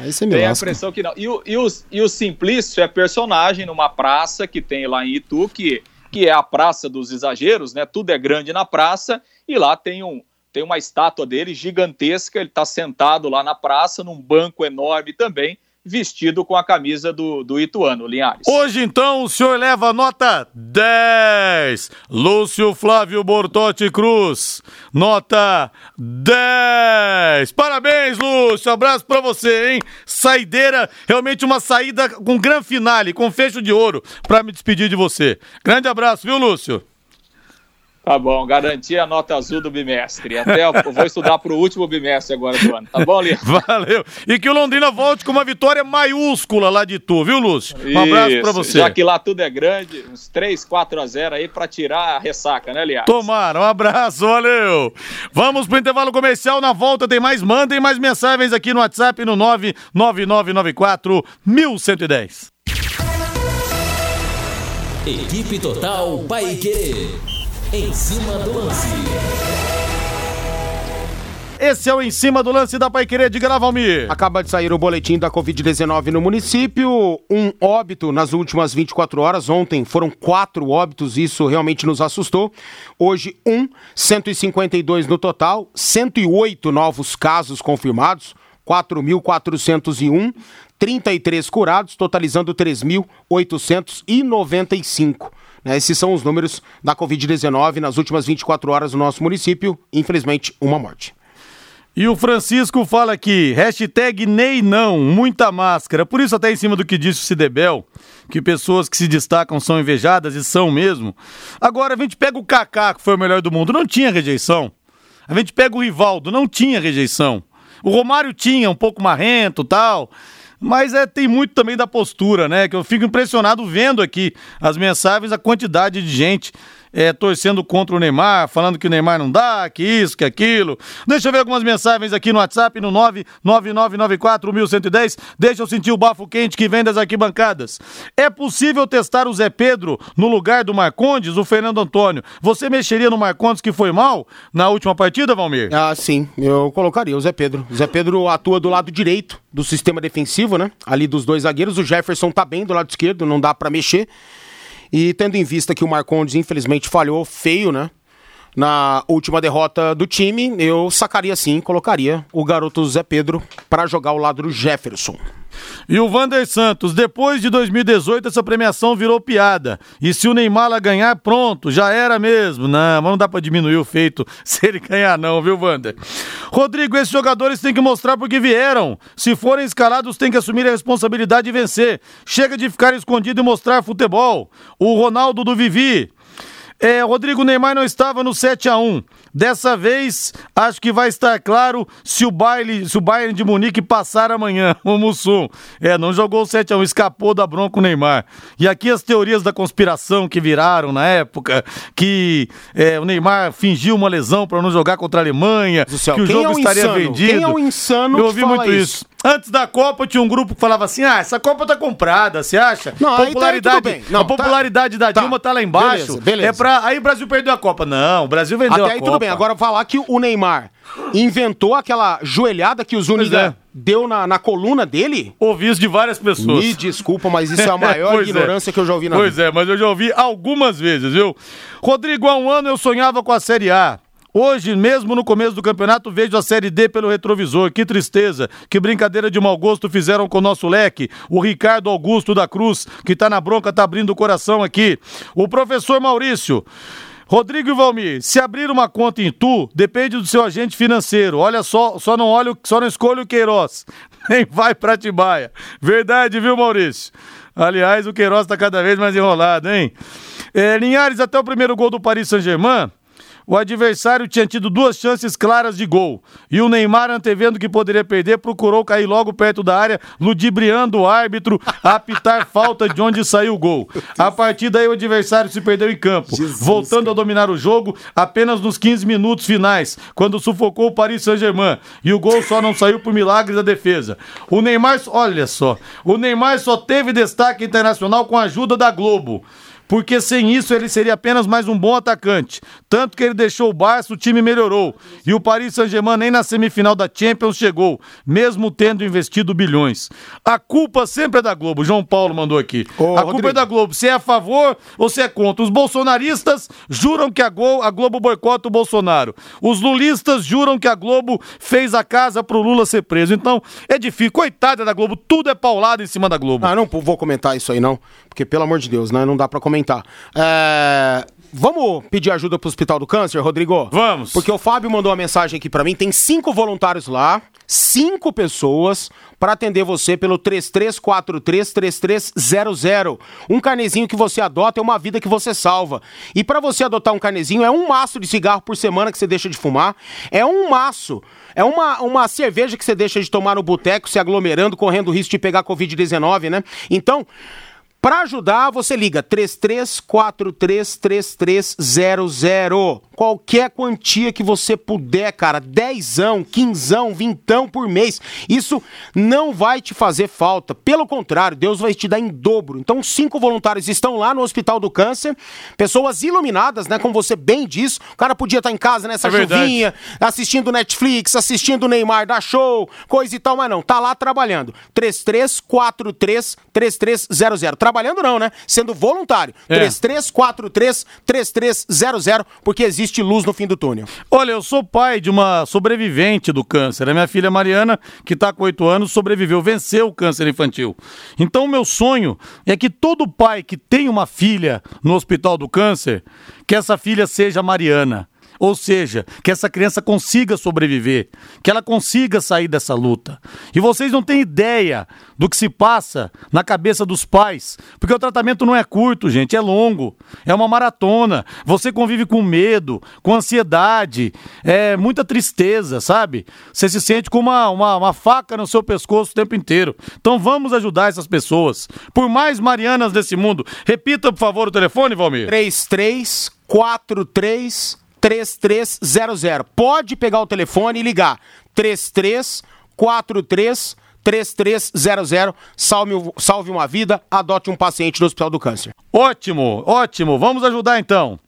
Aí você me tenho a impressão que não. E o, e, o, e o Simplício é personagem numa praça que tem lá em Itu, que, que é a Praça dos Exageros, né? Tudo é grande na praça, e lá tem um. Tem uma estátua dele gigantesca, ele está sentado lá na praça, num banco enorme também, vestido com a camisa do, do Ituano, Linhares. Hoje, então, o senhor leva nota 10. Lúcio Flávio Bortotti Cruz, nota 10. Parabéns, Lúcio. Abraço pra você, hein? Saideira, realmente uma saída com gran finale, com fecho de ouro, pra me despedir de você. Grande abraço, viu, Lúcio? Tá bom, garanti a nota azul do bimestre. Até eu vou estudar para o último bimestre agora do ano. Tá bom, Linhares? <laughs> Valeu. E que o Londrina volte com uma vitória maiúscula lá de tu, viu, Lúcio? Um abraço pra Isso, você. Já que lá tudo é grande, uns 3, 4 a 0 aí para tirar a ressaca, né, Linhares? Tomara, um abraço, valeu. Vamos pro intervalo comercial, na volta tem mais, mandem mais mensagens aqui no WhatsApp no 99994 1110. Equipe Total Paique. Em cima do lance. Esse é o Em Cima do Lance da Paiquerê de Valmir. Acaba de sair o boletim da Covid-19 no município. Um óbito nas últimas 24 horas. Ontem foram quatro óbitos, isso realmente nos assustou. Hoje, um, 152 no total, 108 novos casos confirmados, 4.401, 33 curados, totalizando 3.895. Né, Esses são os números da Covid-19 nas últimas 24 horas no nosso município. Infelizmente, uma morte. E o Francisco fala aqui, hashtag Ney não, muita máscara. Por isso, até em cima do que disse o Cidebel, que pessoas que se destacam são invejadas e são mesmo. Agora, a gente pega o Kaká, que foi o melhor do mundo, não tinha rejeição. A gente pega o Rivaldo, não tinha rejeição. O Romário tinha, um pouco marrento tal. Mas é, tem muito também da postura, né? Que eu fico impressionado vendo aqui as mensagens, a quantidade de gente é, torcendo contra o Neymar, falando que o Neymar não dá, que isso, que aquilo. Deixa eu ver algumas mensagens aqui no WhatsApp, no 999941110. Deixa eu sentir o bafo quente que vem das arquibancadas. É possível testar o Zé Pedro no lugar do Marcondes, o Fernando Antônio? Você mexeria no Marcondes que foi mal na última partida, Valmir? Ah, sim, eu colocaria o Zé Pedro. O Zé Pedro atua do lado direito do sistema defensivo, né? Ali dos dois zagueiros. O Jefferson tá bem do lado esquerdo, não dá pra mexer. E tendo em vista que o Marcondes infelizmente falhou feio, né? Na última derrota do time, eu sacaria sim, colocaria o garoto Zé Pedro para jogar ao lado do Jefferson. E o Vander Santos, depois de 2018, essa premiação virou piada. E se o Neymar ganhar, pronto, já era mesmo. Não, mas não dá pra diminuir o feito <laughs> se ele ganhar, não, viu, Vander? Rodrigo, esses jogadores têm que mostrar porque vieram. Se forem escalados, têm que assumir a responsabilidade de vencer. Chega de ficar escondido e mostrar futebol. O Ronaldo do Vivi. É, Rodrigo Neymar não estava no 7 a 1 Dessa vez, acho que vai estar claro se o baile, se o Bayern de Munique passar amanhã, <laughs> o Mussum. É, não jogou o 7 a 1 escapou da bronca o Neymar. E aqui as teorias da conspiração que viraram na época, que é, o Neymar fingiu uma lesão para não jogar contra a Alemanha, céu, que o jogo é estaria insano? vendido. Quem é o insano Eu que ouvi muito isso? isso. Antes da Copa tinha um grupo que falava assim: ah, essa Copa tá comprada, você acha? Não, aí tá- aí popularidade. Não, a popularidade da tá. Dilma tá lá embaixo. Beleza, beleza. É pra. Aí o Brasil perdeu a Copa. Não, o Brasil vendeu Até a aí Copa. tudo bem. Agora falar que o Neymar inventou aquela joelhada que o Zuniga é. deu na, na coluna dele. Ouvi isso de várias pessoas. Me desculpa, mas isso é a <laughs> maior é. ignorância que eu já ouvi na Pois vida. é, mas eu já ouvi algumas vezes, viu? Rodrigo, há um ano eu sonhava com a Série A. Hoje, mesmo no começo do campeonato, vejo a Série D pelo retrovisor. Que tristeza, que brincadeira de mau gosto fizeram com o nosso leque. O Ricardo Augusto da Cruz, que tá na bronca, tá abrindo o coração aqui. O professor Maurício. Rodrigo e Valmir, se abrir uma conta em Tu, depende do seu agente financeiro. Olha só, só não olha, só não escolha o Queiroz. <laughs> Nem vai pra Tibaia. Verdade, viu, Maurício? Aliás, o Queiroz tá cada vez mais enrolado, hein? É, Linhares, até o primeiro gol do Paris Saint-Germain, o adversário tinha tido duas chances claras de gol. E o Neymar, antevendo que poderia perder, procurou cair logo perto da área, ludibriando o árbitro a apitar falta de onde saiu o gol. A partir daí, o adversário se perdeu em campo, voltando a dominar o jogo apenas nos 15 minutos finais, quando sufocou o Paris Saint-Germain. E o gol só não saiu por milagre da defesa. O Neymar, olha só, o Neymar só teve destaque internacional com a ajuda da Globo. Porque sem isso ele seria apenas mais um bom atacante. Tanto que ele deixou o Barça, o time melhorou. E o Paris Saint-Germain nem na semifinal da Champions chegou, mesmo tendo investido bilhões. A culpa sempre é da Globo. João Paulo mandou aqui. Ô, a Rodrigo. culpa é da Globo. Se é a favor ou se é contra. Os bolsonaristas juram que a Globo, a Globo boicota o Bolsonaro. Os lulistas juram que a Globo fez a casa pro Lula ser preso. Então, é difícil. Coitada da Globo, tudo é paulado em cima da Globo. Ah, não vou comentar isso aí não, porque pelo amor de Deus, né? Não dá pra comentar. É, Vamos pedir ajuda pro Hospital do Câncer, Rodrigo? Vamos. Porque o Fábio mandou uma mensagem aqui pra mim. Tem cinco voluntários lá, cinco pessoas pra atender você pelo 33433300. Um carnezinho que você adota é uma vida que você salva. E pra você adotar um carnezinho é um maço de cigarro por semana que você deixa de fumar, é um maço. É uma, uma cerveja que você deixa de tomar no boteco, se aglomerando, correndo o risco de pegar Covid-19, né? Então, Pra ajudar, você liga 33433300. Qualquer quantia que você puder, cara, dezão, quinzão, vintão por mês. Isso não vai te fazer falta. Pelo contrário, Deus vai te dar em dobro. Então, cinco voluntários estão lá no Hospital do Câncer. Pessoas iluminadas, né? Como você bem diz. O cara podia estar em casa nessa É verdade. chuvinha, assistindo Netflix, assistindo o Neymar dar show, coisa e tal, mas não. Tá lá trabalhando. 33433300. Trabalhando não, né? Sendo voluntário. É. 33433300, porque existe luz no fim do túnel. Olha, eu sou pai de uma sobrevivente do câncer. A minha filha Mariana, que está com 8 anos, sobreviveu, venceu o câncer infantil. Então, o meu sonho é que todo pai que tem uma filha no hospital do câncer, que essa filha seja Mariana. Ou seja, que essa criança consiga sobreviver, que ela consiga sair dessa luta. E vocês não têm ideia do que se passa na cabeça dos pais, porque o tratamento não é curto, gente, é longo, é uma maratona. Você convive com medo, com ansiedade, é muita tristeza, sabe? Você se sente com uma, uma, uma faca no seu pescoço o tempo inteiro. Então vamos ajudar essas pessoas. Por mais Marianas desse mundo, repita, por favor, o telefone, Valmir. 3343 3300. Pode pegar o telefone e ligar. 3343 3300. Salve, salve uma vida, adote um paciente do Hospital do Câncer. Ótimo, ótimo. Vamos ajudar então.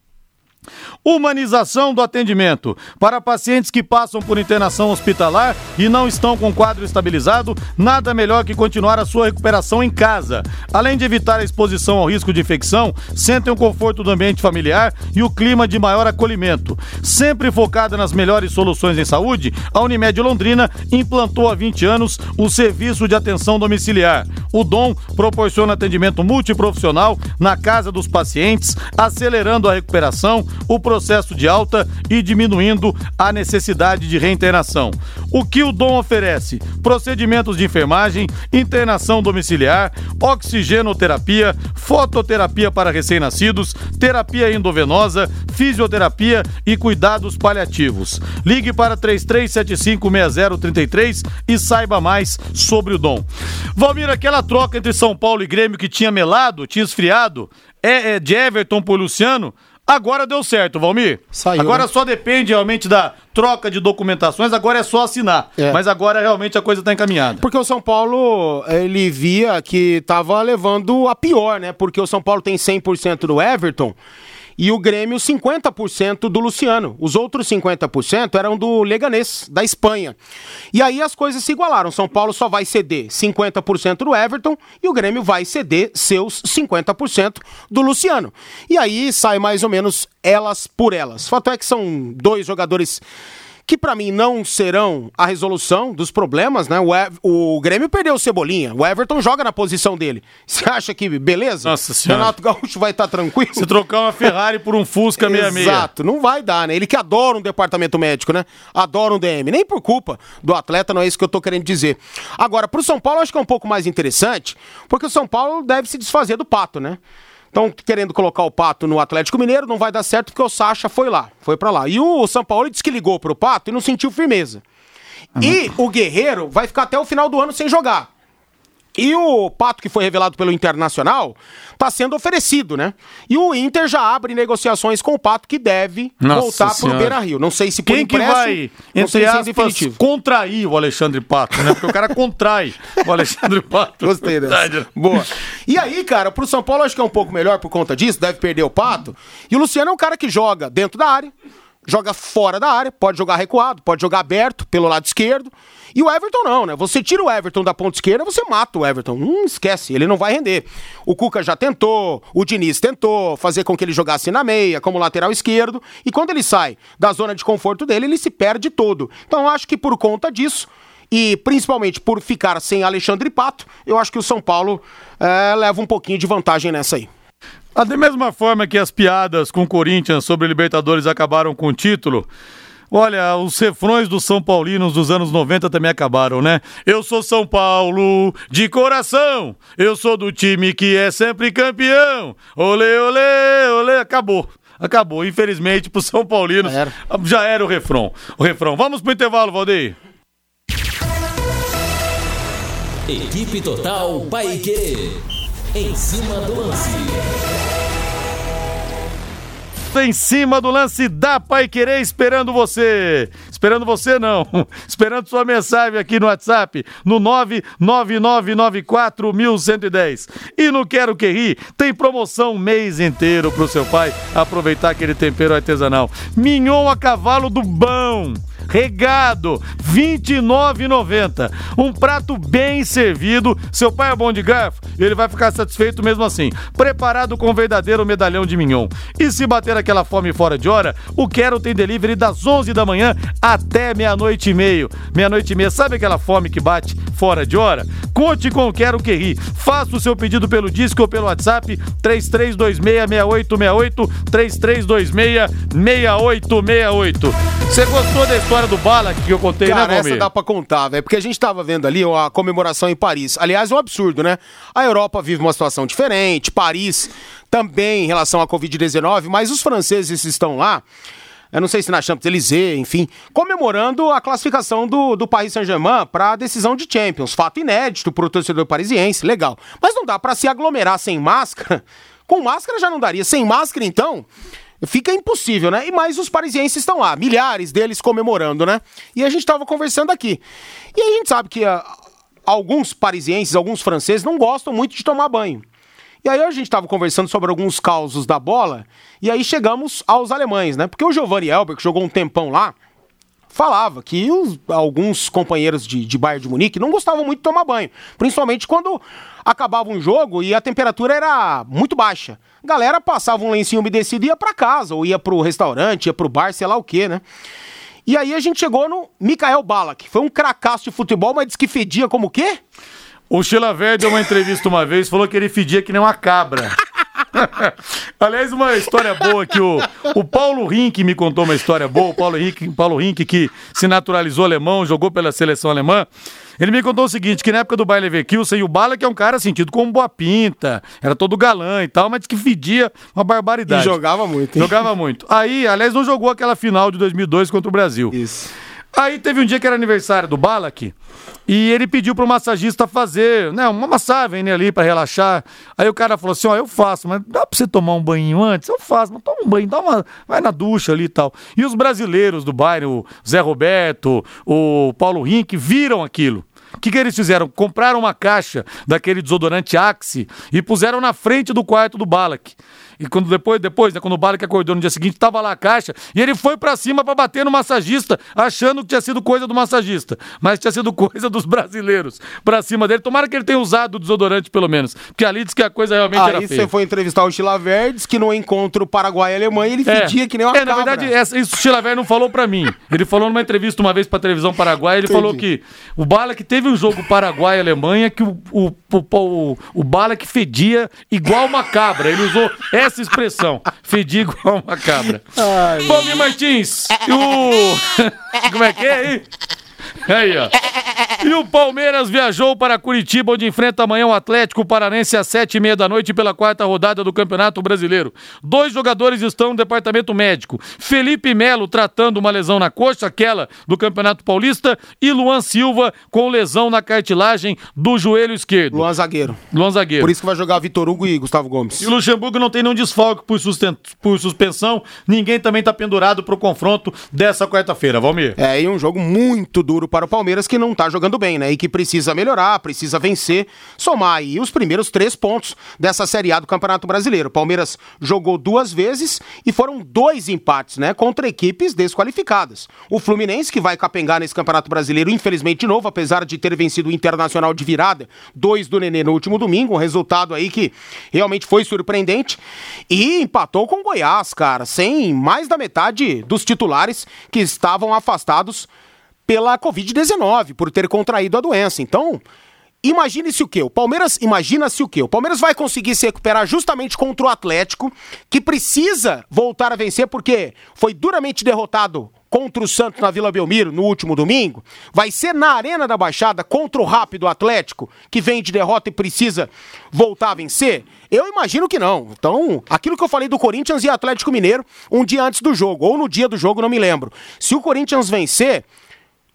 Humanização do atendimento. Para pacientes que passam por internação hospitalar e não estão com quadro estabilizado, nada melhor que continuar a sua recuperação em casa. Além de evitar a exposição ao risco de infecção, sentem o conforto do ambiente familiar e o clima de maior acolhimento. Sempre focada nas melhores soluções em saúde, a Unimed Londrina implantou há 20 anos o serviço de atenção domiciliar. O DOM proporciona atendimento multiprofissional na casa dos pacientes, acelerando a recuperação, o processo de alta e diminuindo a necessidade de reinternação. O que o DOM oferece? Procedimentos de enfermagem, internação domiciliar, oxigenoterapia, fototerapia para recém-nascidos, terapia endovenosa, fisioterapia e cuidados paliativos. Ligue para 33756033 e saiba mais sobre o DOM. Valmir, aquela troca entre São Paulo e Grêmio que tinha melado, tinha esfriado, é, é de Everton por Luciano, Agora deu certo, Valmir. Saiu, agora né? só depende realmente da troca de documentações, agora é só assinar. É. Mas agora realmente a coisa está encaminhada. Porque o São Paulo, ele via que tava levando a pior, né? Porque o São Paulo tem 100% do Everton e o Grêmio 50% do Luciano. Os outros 50% eram do Leganês, da Espanha. E aí as coisas se igualaram. São Paulo só vai ceder 50% do Everton e o Grêmio vai ceder seus 50% do Luciano. E aí sai mais ou menos elas por elas. Fato é que são dois jogadores que pra mim não serão a resolução dos problemas, né? O, Ev- o Grêmio perdeu o Cebolinha, o Everton joga na posição dele. Você acha que beleza? Nossa Senhora. Renato Gaúcho vai estar tranquilo? Se trocar uma Ferrari por um Fusca 66. Exato, não vai dar, né? Ele que adora um departamento médico, né? Adora um DM. Nem por culpa do atleta, não é isso que eu tô querendo dizer. Agora, pro São Paulo, eu acho que é um pouco mais interessante, porque o São Paulo deve se desfazer do pato, né? Estão querendo colocar o Pato no Atlético Mineiro, não vai dar certo porque o Sacha foi lá, foi pra lá. E o São Paulo disse que ligou pro Pato e não sentiu firmeza. E o Guerreiro vai ficar até o final do ano sem jogar. E o Pato, que foi revelado pelo Internacional, está sendo oferecido, né? E o Inter já abre negociações com o Pato, que deve Nossa voltar para o. Beira Rio. Não sei se por Quem que empréstimo, vai, não sei entre se é aspas, definitivo. contrair o Alexandre Pato, né? Porque o cara contrai o Alexandre Pato. Gostei dessa. Boa. E aí, cara, pro São Paulo acho que é um pouco melhor por conta disso, deve perder o Pato. E o Luciano é um cara que joga dentro da área, joga fora da área, pode jogar recuado, pode jogar aberto pelo lado esquerdo. E o Everton não, né? Você tira o Everton da ponta esquerda, você mata o Everton. Hum, esquece, ele não vai render. O Cuca já tentou, o Diniz tentou fazer com que ele jogasse na meia, como lateral esquerdo, e quando ele sai da zona de conforto dele, ele se perde todo. Então acho que por conta disso, e principalmente por ficar sem Alexandre Pato, eu acho que o São Paulo eh, leva um pouquinho de vantagem nessa aí. Ah, Da mesma forma que as piadas com o Corinthians sobre Libertadores acabaram com o título, olha, os refrões dos São Paulinos dos anos 90 também acabaram, né? Eu sou São Paulo de coração, eu sou do time que é sempre campeão. Olê, olê, olê, acabou. Acabou, infelizmente, pro São Paulino Já era. já era o refrão. O refrão. Vamos pro intervalo, Valdeir. Equipe Total Paique. Em cima do lance. Em cima do lance da Pai Querer, esperando você. Esperando você, não. <laughs> Esperando sua mensagem aqui no WhatsApp, no 999941110. E no Quero Que Ri, tem promoção mês inteiro pro seu pai aproveitar aquele tempero artesanal. Mignon a cavalo do bom regado, R$ 29,90. Um prato bem servido. Seu pai é bom de garfo, ele vai ficar satisfeito mesmo assim. Preparado com o verdadeiro medalhão de mignon. E se bater aquela fome fora de hora, o Quero tem delivery das 11 da manhã até meia-noite e meio. Meia-noite e meia, sabe aquela fome que bate fora de hora? Conte com o Quero Que Ri. Faça o seu pedido pelo disco ou pelo WhatsApp 33266868 33266868. Você gostou da história do Bala que eu contei, Cara, né, essa Valmir? dá pra contar, velho. Porque a gente tava vendo ali a comemoração em Paris. Aliás, é um absurdo, né? A Europa vive uma situação diferente, Paris também em relação à Covid-19, mas os franceses estão lá. Eu não sei se na Champs-Élysées, enfim, comemorando a classificação do, do Paris Saint-Germain para a decisão de Champions. Fato inédito pro torcedor parisiense, legal. Mas não dá pra se aglomerar sem máscara. Com máscara já não daria. Sem máscara, então, fica impossível, né? E mais os parisienses estão lá, milhares deles comemorando, né? E a gente tava conversando aqui. E a gente sabe que ah, alguns parisienses, alguns franceses não gostam muito de tomar banho. E aí a gente tava conversando sobre alguns causos da bola, e aí chegamos aos alemães, né? Porque o Giovanni Elber, que jogou um tempão lá, falava que os- alguns companheiros de, de Bayern de Munique não gostavam muito de tomar banho. Principalmente quando acabava um jogo e a temperatura era muito baixa. Galera passava um lencinho umedecido e ia pra casa, ou ia pro restaurante, ia pro bar, sei lá o quê, né? E aí a gente chegou no Mikael Balak. Foi um cracaço de futebol, mas disse que fedia como o quê? O Sheila Verde deu uma entrevista uma vez, falou que ele fedia que nem uma cabra. <laughs> Aliás, uma história boa que o, o Paulo Rink me contou uma história boa. O Paulo Rink, Paulo Rink, que se naturalizou alemão, jogou pela seleção alemã. Ele me contou o seguinte: que na época do Bayer Leverkusen, o Bala, que é um cara sentido como boa pinta, era todo galã e tal, mas que fedia uma barbaridade. E jogava muito, hein? Jogava muito. Aí, aliás, não jogou aquela final de 2002 contra o Brasil. Isso. Aí teve um dia que era aniversário do Balak e ele pediu pro massagista fazer, né, uma massagem né, ali pra relaxar. Aí o cara falou assim: "Ó, eu faço, mas dá pra você tomar um banho antes? Eu faço, mas toma um banho, dá uma, vai na ducha ali e tal". E os brasileiros do bairro, o Zé Roberto, o Paulo Rink, viram aquilo. O que, que eles fizeram? Compraram uma caixa daquele desodorante Axe e puseram na frente do quarto do Balak. E quando depois, depois, né, quando o Balak acordou no dia seguinte, tava lá a caixa e ele foi pra cima pra bater no massagista, achando que tinha sido coisa do massagista, mas tinha sido <laughs> coisa dos brasileiros pra cima dele. Tomara que ele tenha usado o desodorante pelo menos, porque ali diz que a coisa realmente era Aí feia. você foi entrevistar o Chila Verdes, que no encontro Paraguai Alemanha ele É. fedia que nem uma É, na cabra. verdade, essa, isso o Chilaver não falou pra mim. Ele falou numa entrevista uma vez pra televisão paraguaia, ele Entendi. falou que o Bala que teve um jogo Paraguai Alemanha que o, o, o, o, o Bala que fedia igual uma cabra. Ele usou essa expressão, fedia igual uma cabra. Bom, Martins, e o... <laughs> Como é que é aí? Aí, ó. E o Palmeiras viajou para Curitiba, onde enfrenta amanhã o Atlético Paranense às sete e meia da noite pela quarta rodada do Campeonato Brasileiro. Dois jogadores estão no departamento médico. Felipe Melo tratando uma lesão na coxa, aquela do Campeonato Paulista, e Luan Silva com lesão na cartilagem do joelho esquerdo. Luan zagueiro. Luan zagueiro. Por isso que vai jogar Vitor Hugo e Gustavo Gomes. E o Luxemburgo não tem nenhum desfalque por, por suspensão. Ninguém também está pendurado para o confronto dessa quarta-feira. Valmir. É, e um jogo muito duro para o Palmeiras que não está jogando bem, né? E que precisa melhorar, precisa vencer, somar aí os primeiros três pontos dessa Série A do Campeonato Brasileiro. Palmeiras jogou duas vezes e foram dois empates, né? Contra equipes desqualificadas. O Fluminense, que vai capengar nesse Campeonato Brasileiro, infelizmente de novo, apesar de ter vencido o Internacional de virada, dois do Nenê no último domingo, um resultado aí que realmente foi surpreendente. E empatou com o Goiás, cara, sem mais da metade dos titulares que estavam afastados pela Covid-19, por ter contraído a doença. Então, imagine-se o quê? O Palmeiras, imagina-se o quê? O Palmeiras vai conseguir se recuperar justamente contra o Atlético, que precisa voltar a vencer porque foi duramente derrotado contra o Santos na Vila Belmiro no último domingo, vai ser na Arena da Baixada contra o Rápido Atlético, que vem de derrota e precisa voltar a vencer? Eu imagino que não. Então, aquilo que eu falei do Corinthians e Atlético Mineiro um dia antes do jogo, ou no dia do jogo, não me lembro. Se o Corinthians vencer,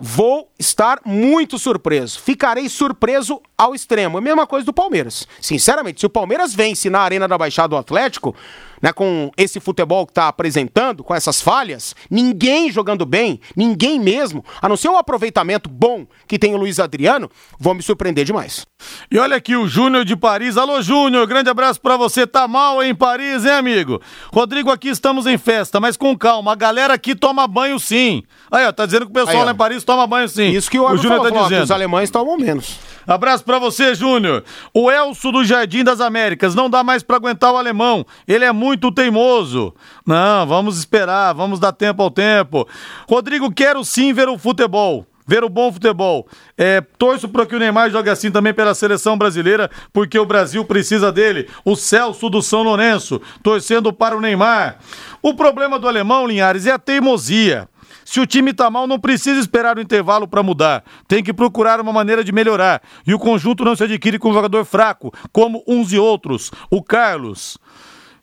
Vou estar muito surpreso. Ficarei surpreso ao extremo. É a mesma coisa do Palmeiras. Sinceramente, se o Palmeiras vence na Arena da Baixada do Atlético, né, com esse futebol que está apresentando, com essas falhas, ninguém jogando bem, ninguém mesmo, a não ser o aproveitamento bom que tem o Luiz Adriano, vão me surpreender demais. E olha aqui o Júnior de Paris. Alô, Júnior, grande abraço para você. Tá mal em Paris, hein, amigo? Rodrigo, aqui estamos em festa, mas com calma. A galera aqui toma banho sim. Aí, ó, tá dizendo que o pessoal Aí, lá em Paris toma banho sim. Isso que o, o Júnior tá dizendo. Os alemães tomam menos. Abraço para você, Júnior. O Elso do Jardim das Américas. Não dá mais para aguentar o alemão. Ele é muito teimoso. Não, vamos esperar, vamos dar tempo ao tempo. Rodrigo, quero sim ver o futebol ver o bom futebol. É, torço para que o Neymar jogue assim também pela seleção brasileira, porque o Brasil precisa dele. O Celso do São Lourenço, torcendo para o Neymar. O problema do alemão, Linhares, é a teimosia. Se o time tá mal, não precisa esperar o intervalo para mudar. Tem que procurar uma maneira de melhorar. E o conjunto não se adquire com um jogador fraco, como uns e outros. O Carlos.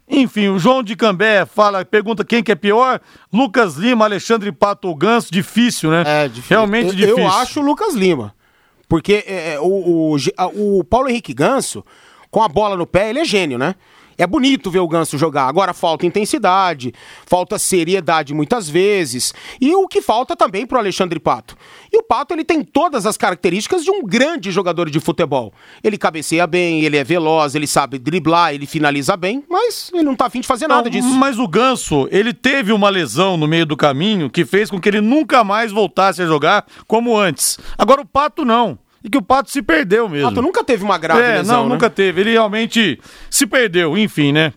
Enfim, o João de Cambé fala, pergunta quem que é pior, Lucas Lima, Alexandre Pato ou Ganso, difícil, né? É, difícil. Realmente eu, difícil. Eu acho o Lucas Lima, porque é, é o, o, o Paulo Henrique Ganso, com a bola no pé, ele é gênio, né? É bonito ver o Ganso jogar. Agora falta intensidade, falta seriedade muitas vezes. E o que falta também pro Alexandre Pato. E o Pato ele tem todas as características de um grande jogador de futebol. Ele cabeceia bem, ele é veloz, ele sabe driblar, ele finaliza bem, mas ele não tá afim de fazer nada não, disso. Mas o Ganso, ele teve uma lesão no meio do caminho que fez com que ele nunca mais voltasse a jogar como antes. Agora o Pato não e que o Pato se perdeu mesmo. O Pato nunca teve uma grave é, lesão, não, né? nunca teve. Ele realmente se perdeu, enfim, né?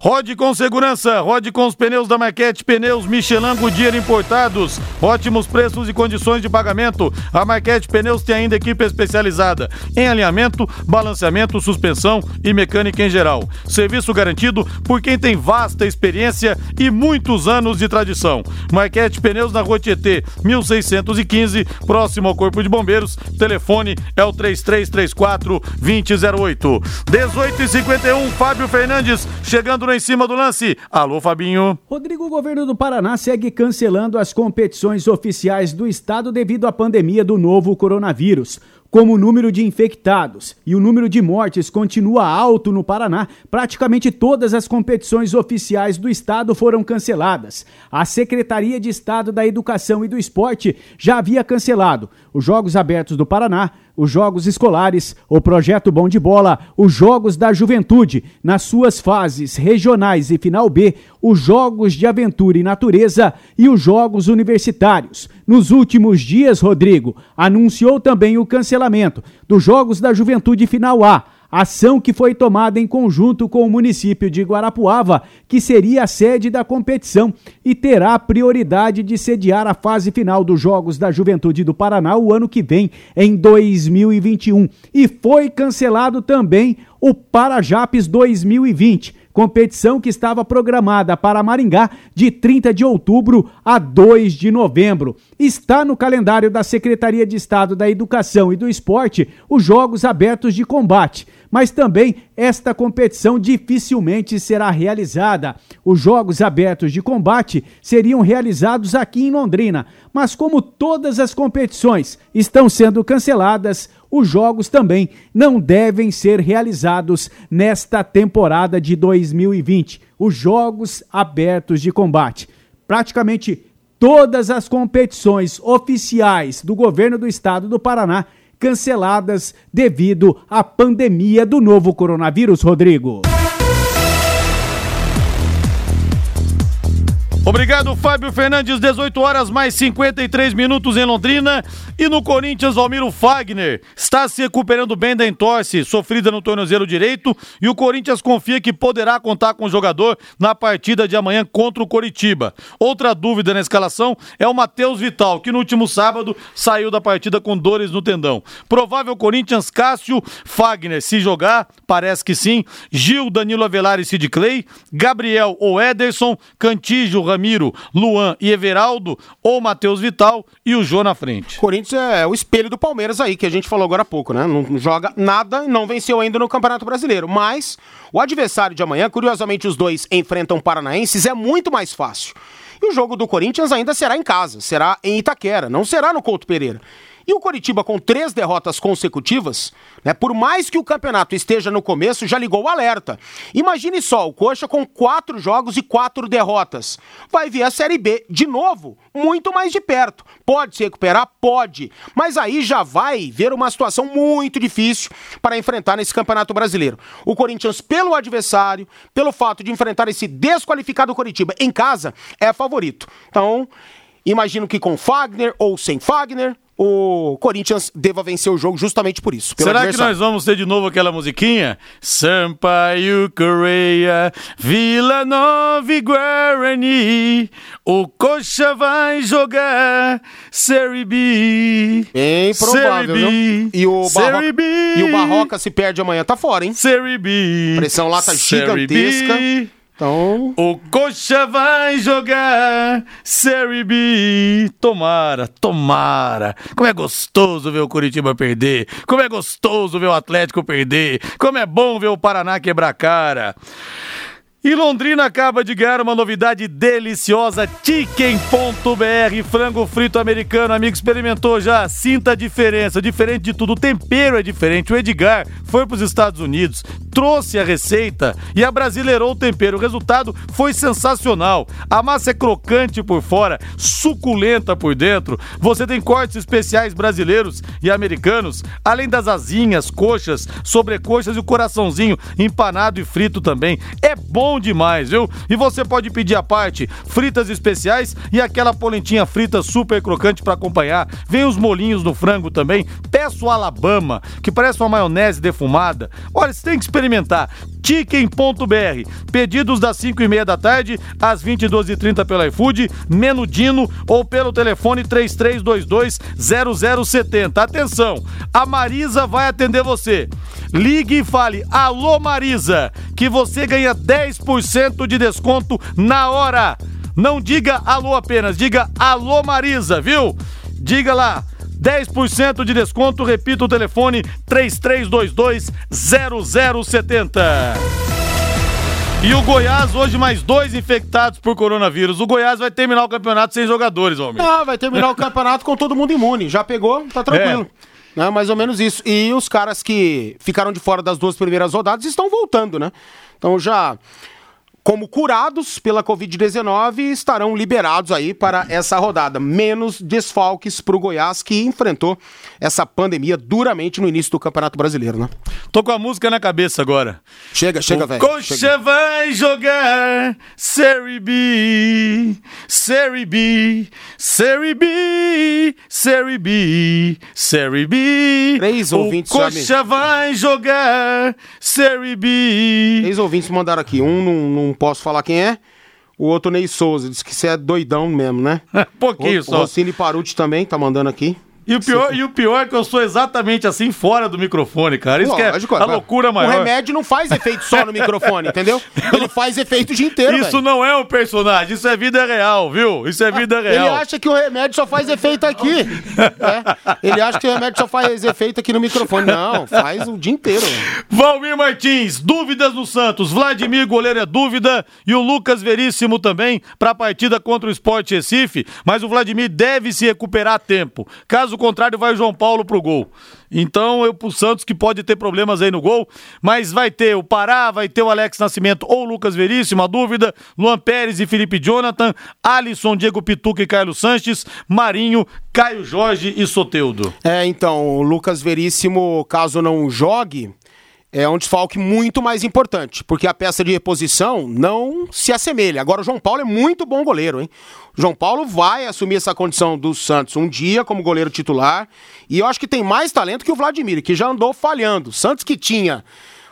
Rode com segurança, rode com os pneus da Marquete Pneus Michelin Goodyear importados. Ótimos preços e condições de pagamento. A Marquete Pneus tem ainda equipe especializada em alinhamento, balanceamento, suspensão e mecânica em geral. Serviço garantido por quem tem vasta experiência e muitos anos de tradição. Marquete Pneus na Rua Tietê, 1615, próximo ao Corpo de Bombeiros. Telefone é o 3334 2008. 18 e 51 Fábio Fernandes chegando em cima do lance. Alô, Fabinho. Rodrigo, o governo do Paraná segue cancelando as competições oficiais do estado devido à pandemia do novo coronavírus. Como o número de infectados e o número de mortes continua alto no Paraná, praticamente todas as competições oficiais do estado foram canceladas. A Secretaria de Estado da Educação e do Esporte já havia cancelado os Jogos Abertos do Paraná, os Jogos Escolares, o Projeto Bom de Bola, os Jogos da Juventude, nas suas fases regionais e final B, os Jogos de Aventura e Natureza e os Jogos Universitários. Nos últimos dias, Rodrigo anunciou também o cancelamento dos Jogos da Juventude Final A ação que foi tomada em conjunto com o município de Guarapuava, que seria a sede da competição e terá prioridade de sediar a fase final dos Jogos da Juventude do Paraná o ano que vem, em 2021. E foi cancelado também o Parajapes 2020 competição que estava programada para Maringá de 30 de outubro a 2 de novembro. Está no calendário da Secretaria de Estado da Educação e do Esporte os Jogos Abertos de Combate mas também esta competição dificilmente será realizada. Os Jogos Abertos de Combate seriam realizados aqui em Londrina, mas como todas as competições estão sendo canceladas, os jogos também não devem ser realizados nesta temporada de 2020. Os Jogos Abertos de Combate. Praticamente todas as competições oficiais do governo do estado do Paraná canceladas devido à pandemia do novo coronavírus, Rodrigo. Obrigado, Fábio Fernandes. 18 horas mais 53 minutos em Londrina. E no Corinthians, Valmiro Fagner está se recuperando bem da entorse sofrida no tornozelo direito. E o Corinthians confia que poderá contar com o jogador na partida de amanhã contra o Coritiba. Outra dúvida na escalação é o Matheus Vital, que no último sábado saiu da partida com dores no tendão. Provável Corinthians, Cássio, Fagner, se jogar, parece que sim. Gil, Danilo Avelar e Sid Clay. Gabriel ou Ederson, Cantígio, Ramiro, Luan e Everaldo, ou Matheus Vital e o Jô na frente. Corinthians é o espelho do Palmeiras aí, que a gente falou agora há pouco, né? Não joga nada e não venceu ainda no Campeonato Brasileiro. Mas o adversário de amanhã, curiosamente os dois enfrentam paranaenses, é muito mais fácil. E o jogo do Corinthians ainda será em casa, será em Itaquera, não será no Couto Pereira. E o Coritiba, com três derrotas consecutivas, né, por mais que o campeonato esteja no começo, já ligou o alerta. Imagine só, o Coxa com quatro jogos e quatro derrotas. Vai vir a Série B de novo, muito mais de perto. Pode se recuperar? Pode. Mas aí já vai ver uma situação muito difícil para enfrentar nesse Campeonato Brasileiro. O Corinthians, pelo adversário, pelo fato de enfrentar esse desqualificado Coritiba em casa, é favorito. Então, imagino que com Fagner ou sem Fagner, o Corinthians deva vencer o jogo justamente por isso. Será que nós vamos ter de novo aquela musiquinha? Sampaio Correia, Vila Nova e Guarani, o Coxa vai jogar Série B. Bem provável, B, E o, Barro... e o Barroca se perde amanhã, tá fora, hein? Série B. Pressão lá tá gigantesca. B. Então. O Coxa vai jogar Série B. Tomara, tomara. Como é gostoso ver o Curitiba perder. Como é gostoso ver o Atlético perder. Como é bom ver o Paraná quebrar cara. E Londrina acaba de ganhar uma novidade deliciosa, Chicken.br, frango frito americano. Amigo, experimentou já? Sinta a diferença. Diferente de tudo, o tempero é diferente. O Edgar foi para os Estados Unidos, trouxe a receita e abrasileirou o tempero. O resultado foi sensacional. A massa é crocante por fora, suculenta por dentro. Você tem cortes especiais brasileiros e americanos, além das asinhas, coxas, sobrecoxas e o coraçãozinho empanado e frito também. É bom bom demais, viu? E você pode pedir a parte fritas especiais e aquela polentinha frita super crocante para acompanhar. Vem os molinhos no frango também. Peço Alabama, que parece uma maionese defumada. Olha, você tem que experimentar. Chicken.br. Pedidos das 5 e meia da tarde às 22h30 pelo iFood, Menudino ou pelo telefone 3322-0070. Atenção, a Marisa vai atender você. Ligue e fale, alô Marisa, que você ganha 10% de desconto na hora. Não diga alô apenas, diga alô Marisa, viu? Diga lá. 10% de desconto, repita o telefone 3322 0070. E o Goiás, hoje, mais dois infectados por coronavírus. O Goiás vai terminar o campeonato sem jogadores, homem. Ah, vai terminar o campeonato com todo mundo imune. Já pegou, tá tranquilo. É. Né, mais ou menos isso. E os caras que ficaram de fora das duas primeiras rodadas estão voltando, né? Então já como curados pela Covid-19 estarão liberados aí para essa rodada. Menos desfalques para o Goiás que enfrentou essa pandemia duramente no início do Campeonato Brasileiro, né? Tô com a música na cabeça agora. Chega, chega, velho. Coxa chega. vai jogar Série B, Série B, Série B, Série B, Série B. Três ouvintes o Coxa vai jogar Série B. Três ouvintes mandaram aqui. Um não posso falar quem é. O outro Ney Souza, disse que você é doidão mesmo, né? <laughs> Pouquinho o, só. O Rossini Paruti também tá mandando aqui. E o, pior, e o pior é que eu sou exatamente assim fora do microfone, cara. Isso Lógico, é a loucura maior. O remédio não faz efeito só no microfone, entendeu? <laughs> Ele faz efeito o dia inteiro. Isso véio. não é um personagem, isso é vida real, viu? Isso é vida real. Ele acha que o remédio só faz efeito aqui. é. Ele acha que o remédio só faz efeito aqui no microfone. Não, faz o dia inteiro. Valmir Martins, dúvidas no Santos. Vladimir, goleiro é dúvida. E o Lucas Veríssimo também para a partida contra o Sport Recife. Mas o Vladimir deve se recuperar a tempo. Caso contrário, vai o João Paulo pro gol. Então, eu pro Santos que pode ter problemas aí no gol, mas vai ter o Pará, vai ter o Alex Nascimento ou o Lucas Veríssimo, a dúvida, Luan Pérez e Felipe Jonathan, Alisson, Diego Pituca e Carlos Sanches, Marinho, Caio Jorge e Soteudo. É, então, o Lucas Veríssimo, caso não jogue, é um desfalque muito mais importante, porque a peça de reposição não se assemelha. Agora, o João Paulo é muito bom goleiro, hein? O João Paulo vai assumir essa condição do Santos um dia como goleiro titular, e eu acho que tem mais talento que o Vladimir, que já andou falhando. Santos que tinha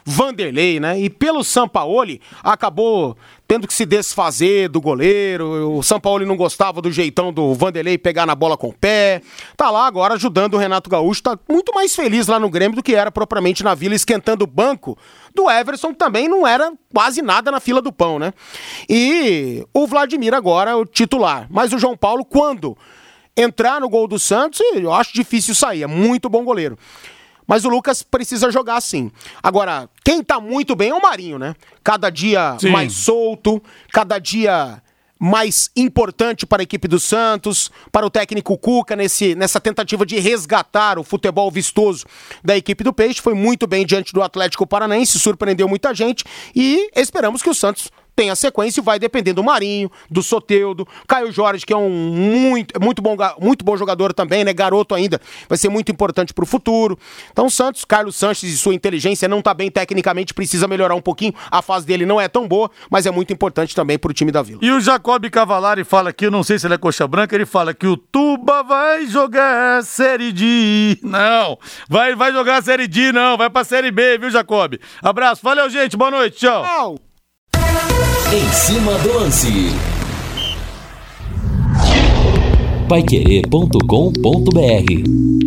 Vanderlei, né? E pelo Sampaoli acabou tendo que se desfazer do goleiro. O Sampaoli não gostava do jeitão do Vanderlei pegar na bola com o pé. Tá lá agora ajudando o Renato Gaúcho, tá muito mais feliz lá no Grêmio do que era propriamente na Vila esquentando o banco do Everson, que também não era quase nada na fila do pão, né? E o Vladimir agora é o titular. Mas o João Paulo quando entrar no gol do Santos, eu acho difícil sair, é muito bom goleiro. Mas o Lucas precisa jogar sim. Agora, quem tá muito bem é o Marinho, né? Cada dia sim. mais solto, cada dia mais importante para a equipe do Santos, para o técnico Cuca nesse, nessa tentativa de resgatar o futebol vistoso da equipe do Peixe. Foi muito bem diante do Atlético Paranaense, surpreendeu muita gente e esperamos que o Santos tem a sequência e vai depender do Marinho, do Soteudo, Caio Jorge, que é um muito, muito, bom, muito bom jogador também, né? Garoto ainda, vai ser muito importante para o futuro. Então, Santos, Carlos Sanches e sua inteligência não está bem tecnicamente, precisa melhorar um pouquinho. A fase dele não é tão boa, mas é muito importante também para o time da Vila. E o Jacob Cavalari fala aqui, eu não sei se ele é coxa branca, ele fala que o Tuba vai jogar Série D. Não, vai, vai jogar Série D, não, vai para Série B, viu, Jacob? Abraço, valeu, gente, boa noite, tchau. tchau. Em cima do lance. Paiquerê.com.br